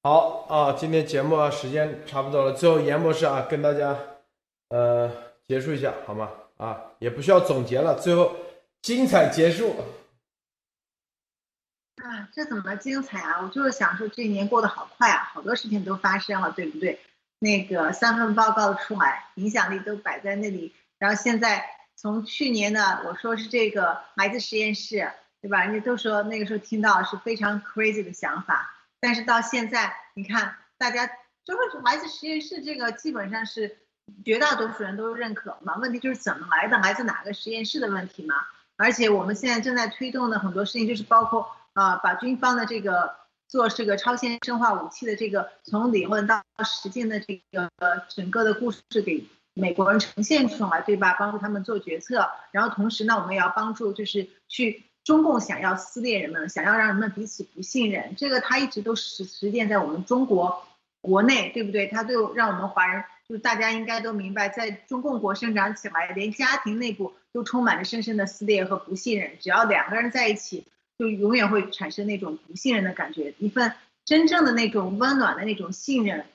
好啊，今天节目啊时间差不多了，最后严博士啊跟大家呃结束一下好吗？啊，也不需要总结了，最后精彩结束。啊，这怎么精彩啊？我就是想说，这一年过得好快啊，好多事情都发生了，对不对？那个三份报告出来，影响力都摆在那里。然后现在从去年的我说是这个孩子实验室，对吧？人家都说那个时候听到是非常 crazy 的想法，但是到现在，你看大家就是孩子实验室这个基本上是绝大多数人都认可嘛。问题就是怎么来的，来自哪个实验室的问题嘛。而且我们现在正在推动的很多事情，就是包括。啊，把军方的这个做这个超限生化武器的这个从理论到实践的这个整个的故事给美国人呈现出来，对吧？帮助他们做决策，然后同时呢，我们也要帮助就是去中共想要撕裂人们，想要让人们彼此不信任，这个他一直都实实践在我们中国国内，对不对？他就让我们华人，就大家应该都明白，在中共国生长起来，连家庭内部都充满着深深的撕裂和不信任，只要两个人在一起。就永远会产生那种不信任的感觉，一份真正的那种温暖的那种信任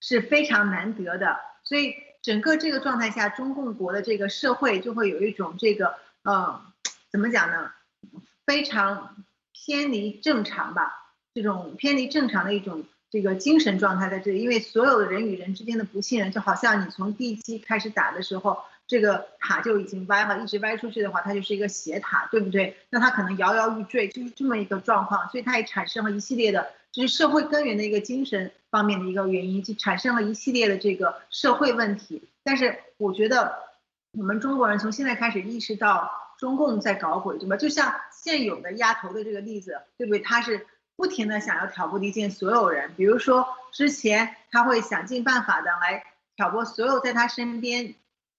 是非常难得的。所以整个这个状态下，中共国的这个社会就会有一种这个，呃，怎么讲呢？非常偏离正常吧，这种偏离正常的一种这个精神状态在这里。因为所有的人与人之间的不信任，就好像你从地基开始打的时候。这个塔就已经歪了，一直歪出去的话，它就是一个斜塔，对不对？那它可能摇摇欲坠，就是这么一个状况，所以它也产生了一系列的，就是社会根源的一个精神方面的一个原因，就产生了一系列的这个社会问题。但是我觉得，我们中国人从现在开始意识到中共在搞鬼，对吧？就像现有的鸭头的这个例子，对不对？它是不停的想要挑拨离间所有人，比如说之前他会想尽办法的来挑拨所有在他身边。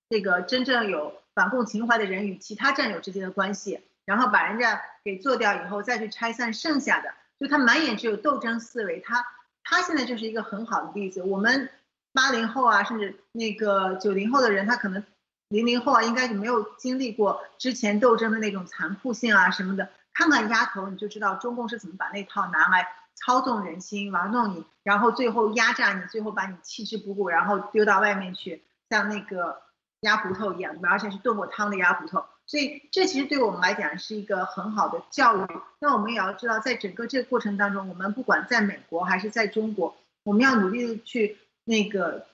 这个真正有反共情怀的人与其他战友之间的关系，然后把人家给做掉以后，再去拆散剩下的，就他满眼只有斗争思维。他他现在就是一个很好的例子。我们八零后啊，甚至那个九零后的人，他可能零零后啊，应该就没有经历过之前斗争的那种残酷性啊什么的。看看鸭头，你就知道中共是怎么把那套拿来操纵人心、玩弄你，然后最后压榨你，最后把你弃之不顾，然后丢到外面去，像那个。鸭骨头一样，而且是炖过汤的鸭骨头，所以这其实对我们来讲是一个很好的教育。那我们也要知道，在整个这个过程当中，我们不管在美国还是在中国，我们要努力的去那个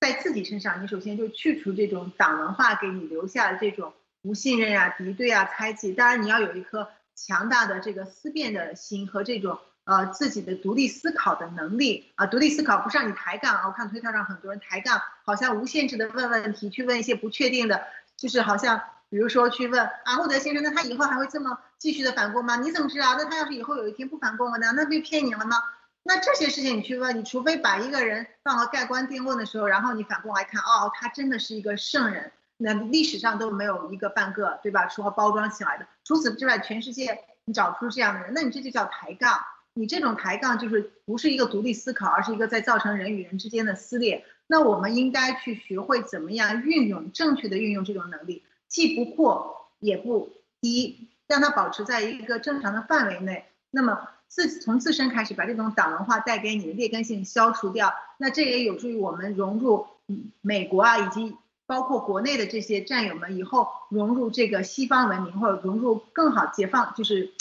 在自己身上，你首先就去除这种党文化给你留下的这种不信任啊、敌对啊、猜忌。当然，你要有一颗强大的这个思辨的心和这种。呃，自己的独立思考的能力啊，独立思考不是让你抬杠啊。我看推特上很多人抬杠，好像无限制的问问题，去问一些不确定的，就是好像比如说去问阿穆德先生，那他以后还会这么继续的反攻吗？你怎么知道？那他要是以后有一天不反攻了呢？那不就骗你了吗？那这些事情你去问，你除非把一个人放到盖棺定论的时候，然后你反过来看，哦，他真的是一个圣人，那历史上都没有一个半个，对吧？除了包装起来的，除此之外，全世界你找出这样的人，那你这就叫抬杠。你这种抬杠就是不是一个独立思考，而是一个在造成人与人之间的撕裂。那我们应该去学会怎么样运用正确的运用这种能力，既不破也不低，让它保持在一个正常的范围内。那么自从自身开始把这种党文化带给你的劣根性消除掉，那这也有助于我们融入美国啊，以及包括国内的这些战友们以后融入这个西方文明或者融入更好解放，就是。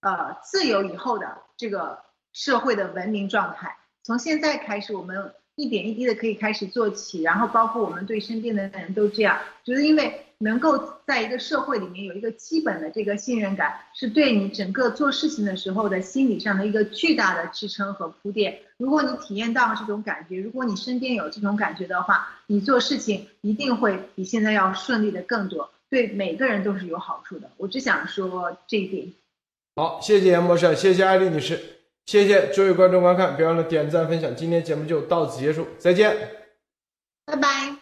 呃，自由以后的这个社会的文明状态，从现在开始，我们一点一滴的可以开始做起，然后包括我们对身边的人都这样，就是因为能够在一个社会里面有一个基本的这个信任感，是对你整个做事情的时候的心理上的一个巨大的支撑和铺垫。如果你体验到了这种感觉，如果你身边有这种感觉的话，你做事情一定会比现在要顺利的更多，对每个人都是有好处的。我只想说这一点。好，谢谢杨博士，谢谢艾丽女士，谢谢诸位观众观看，别忘了点赞分享。今天节目就到此结束，再见，拜拜。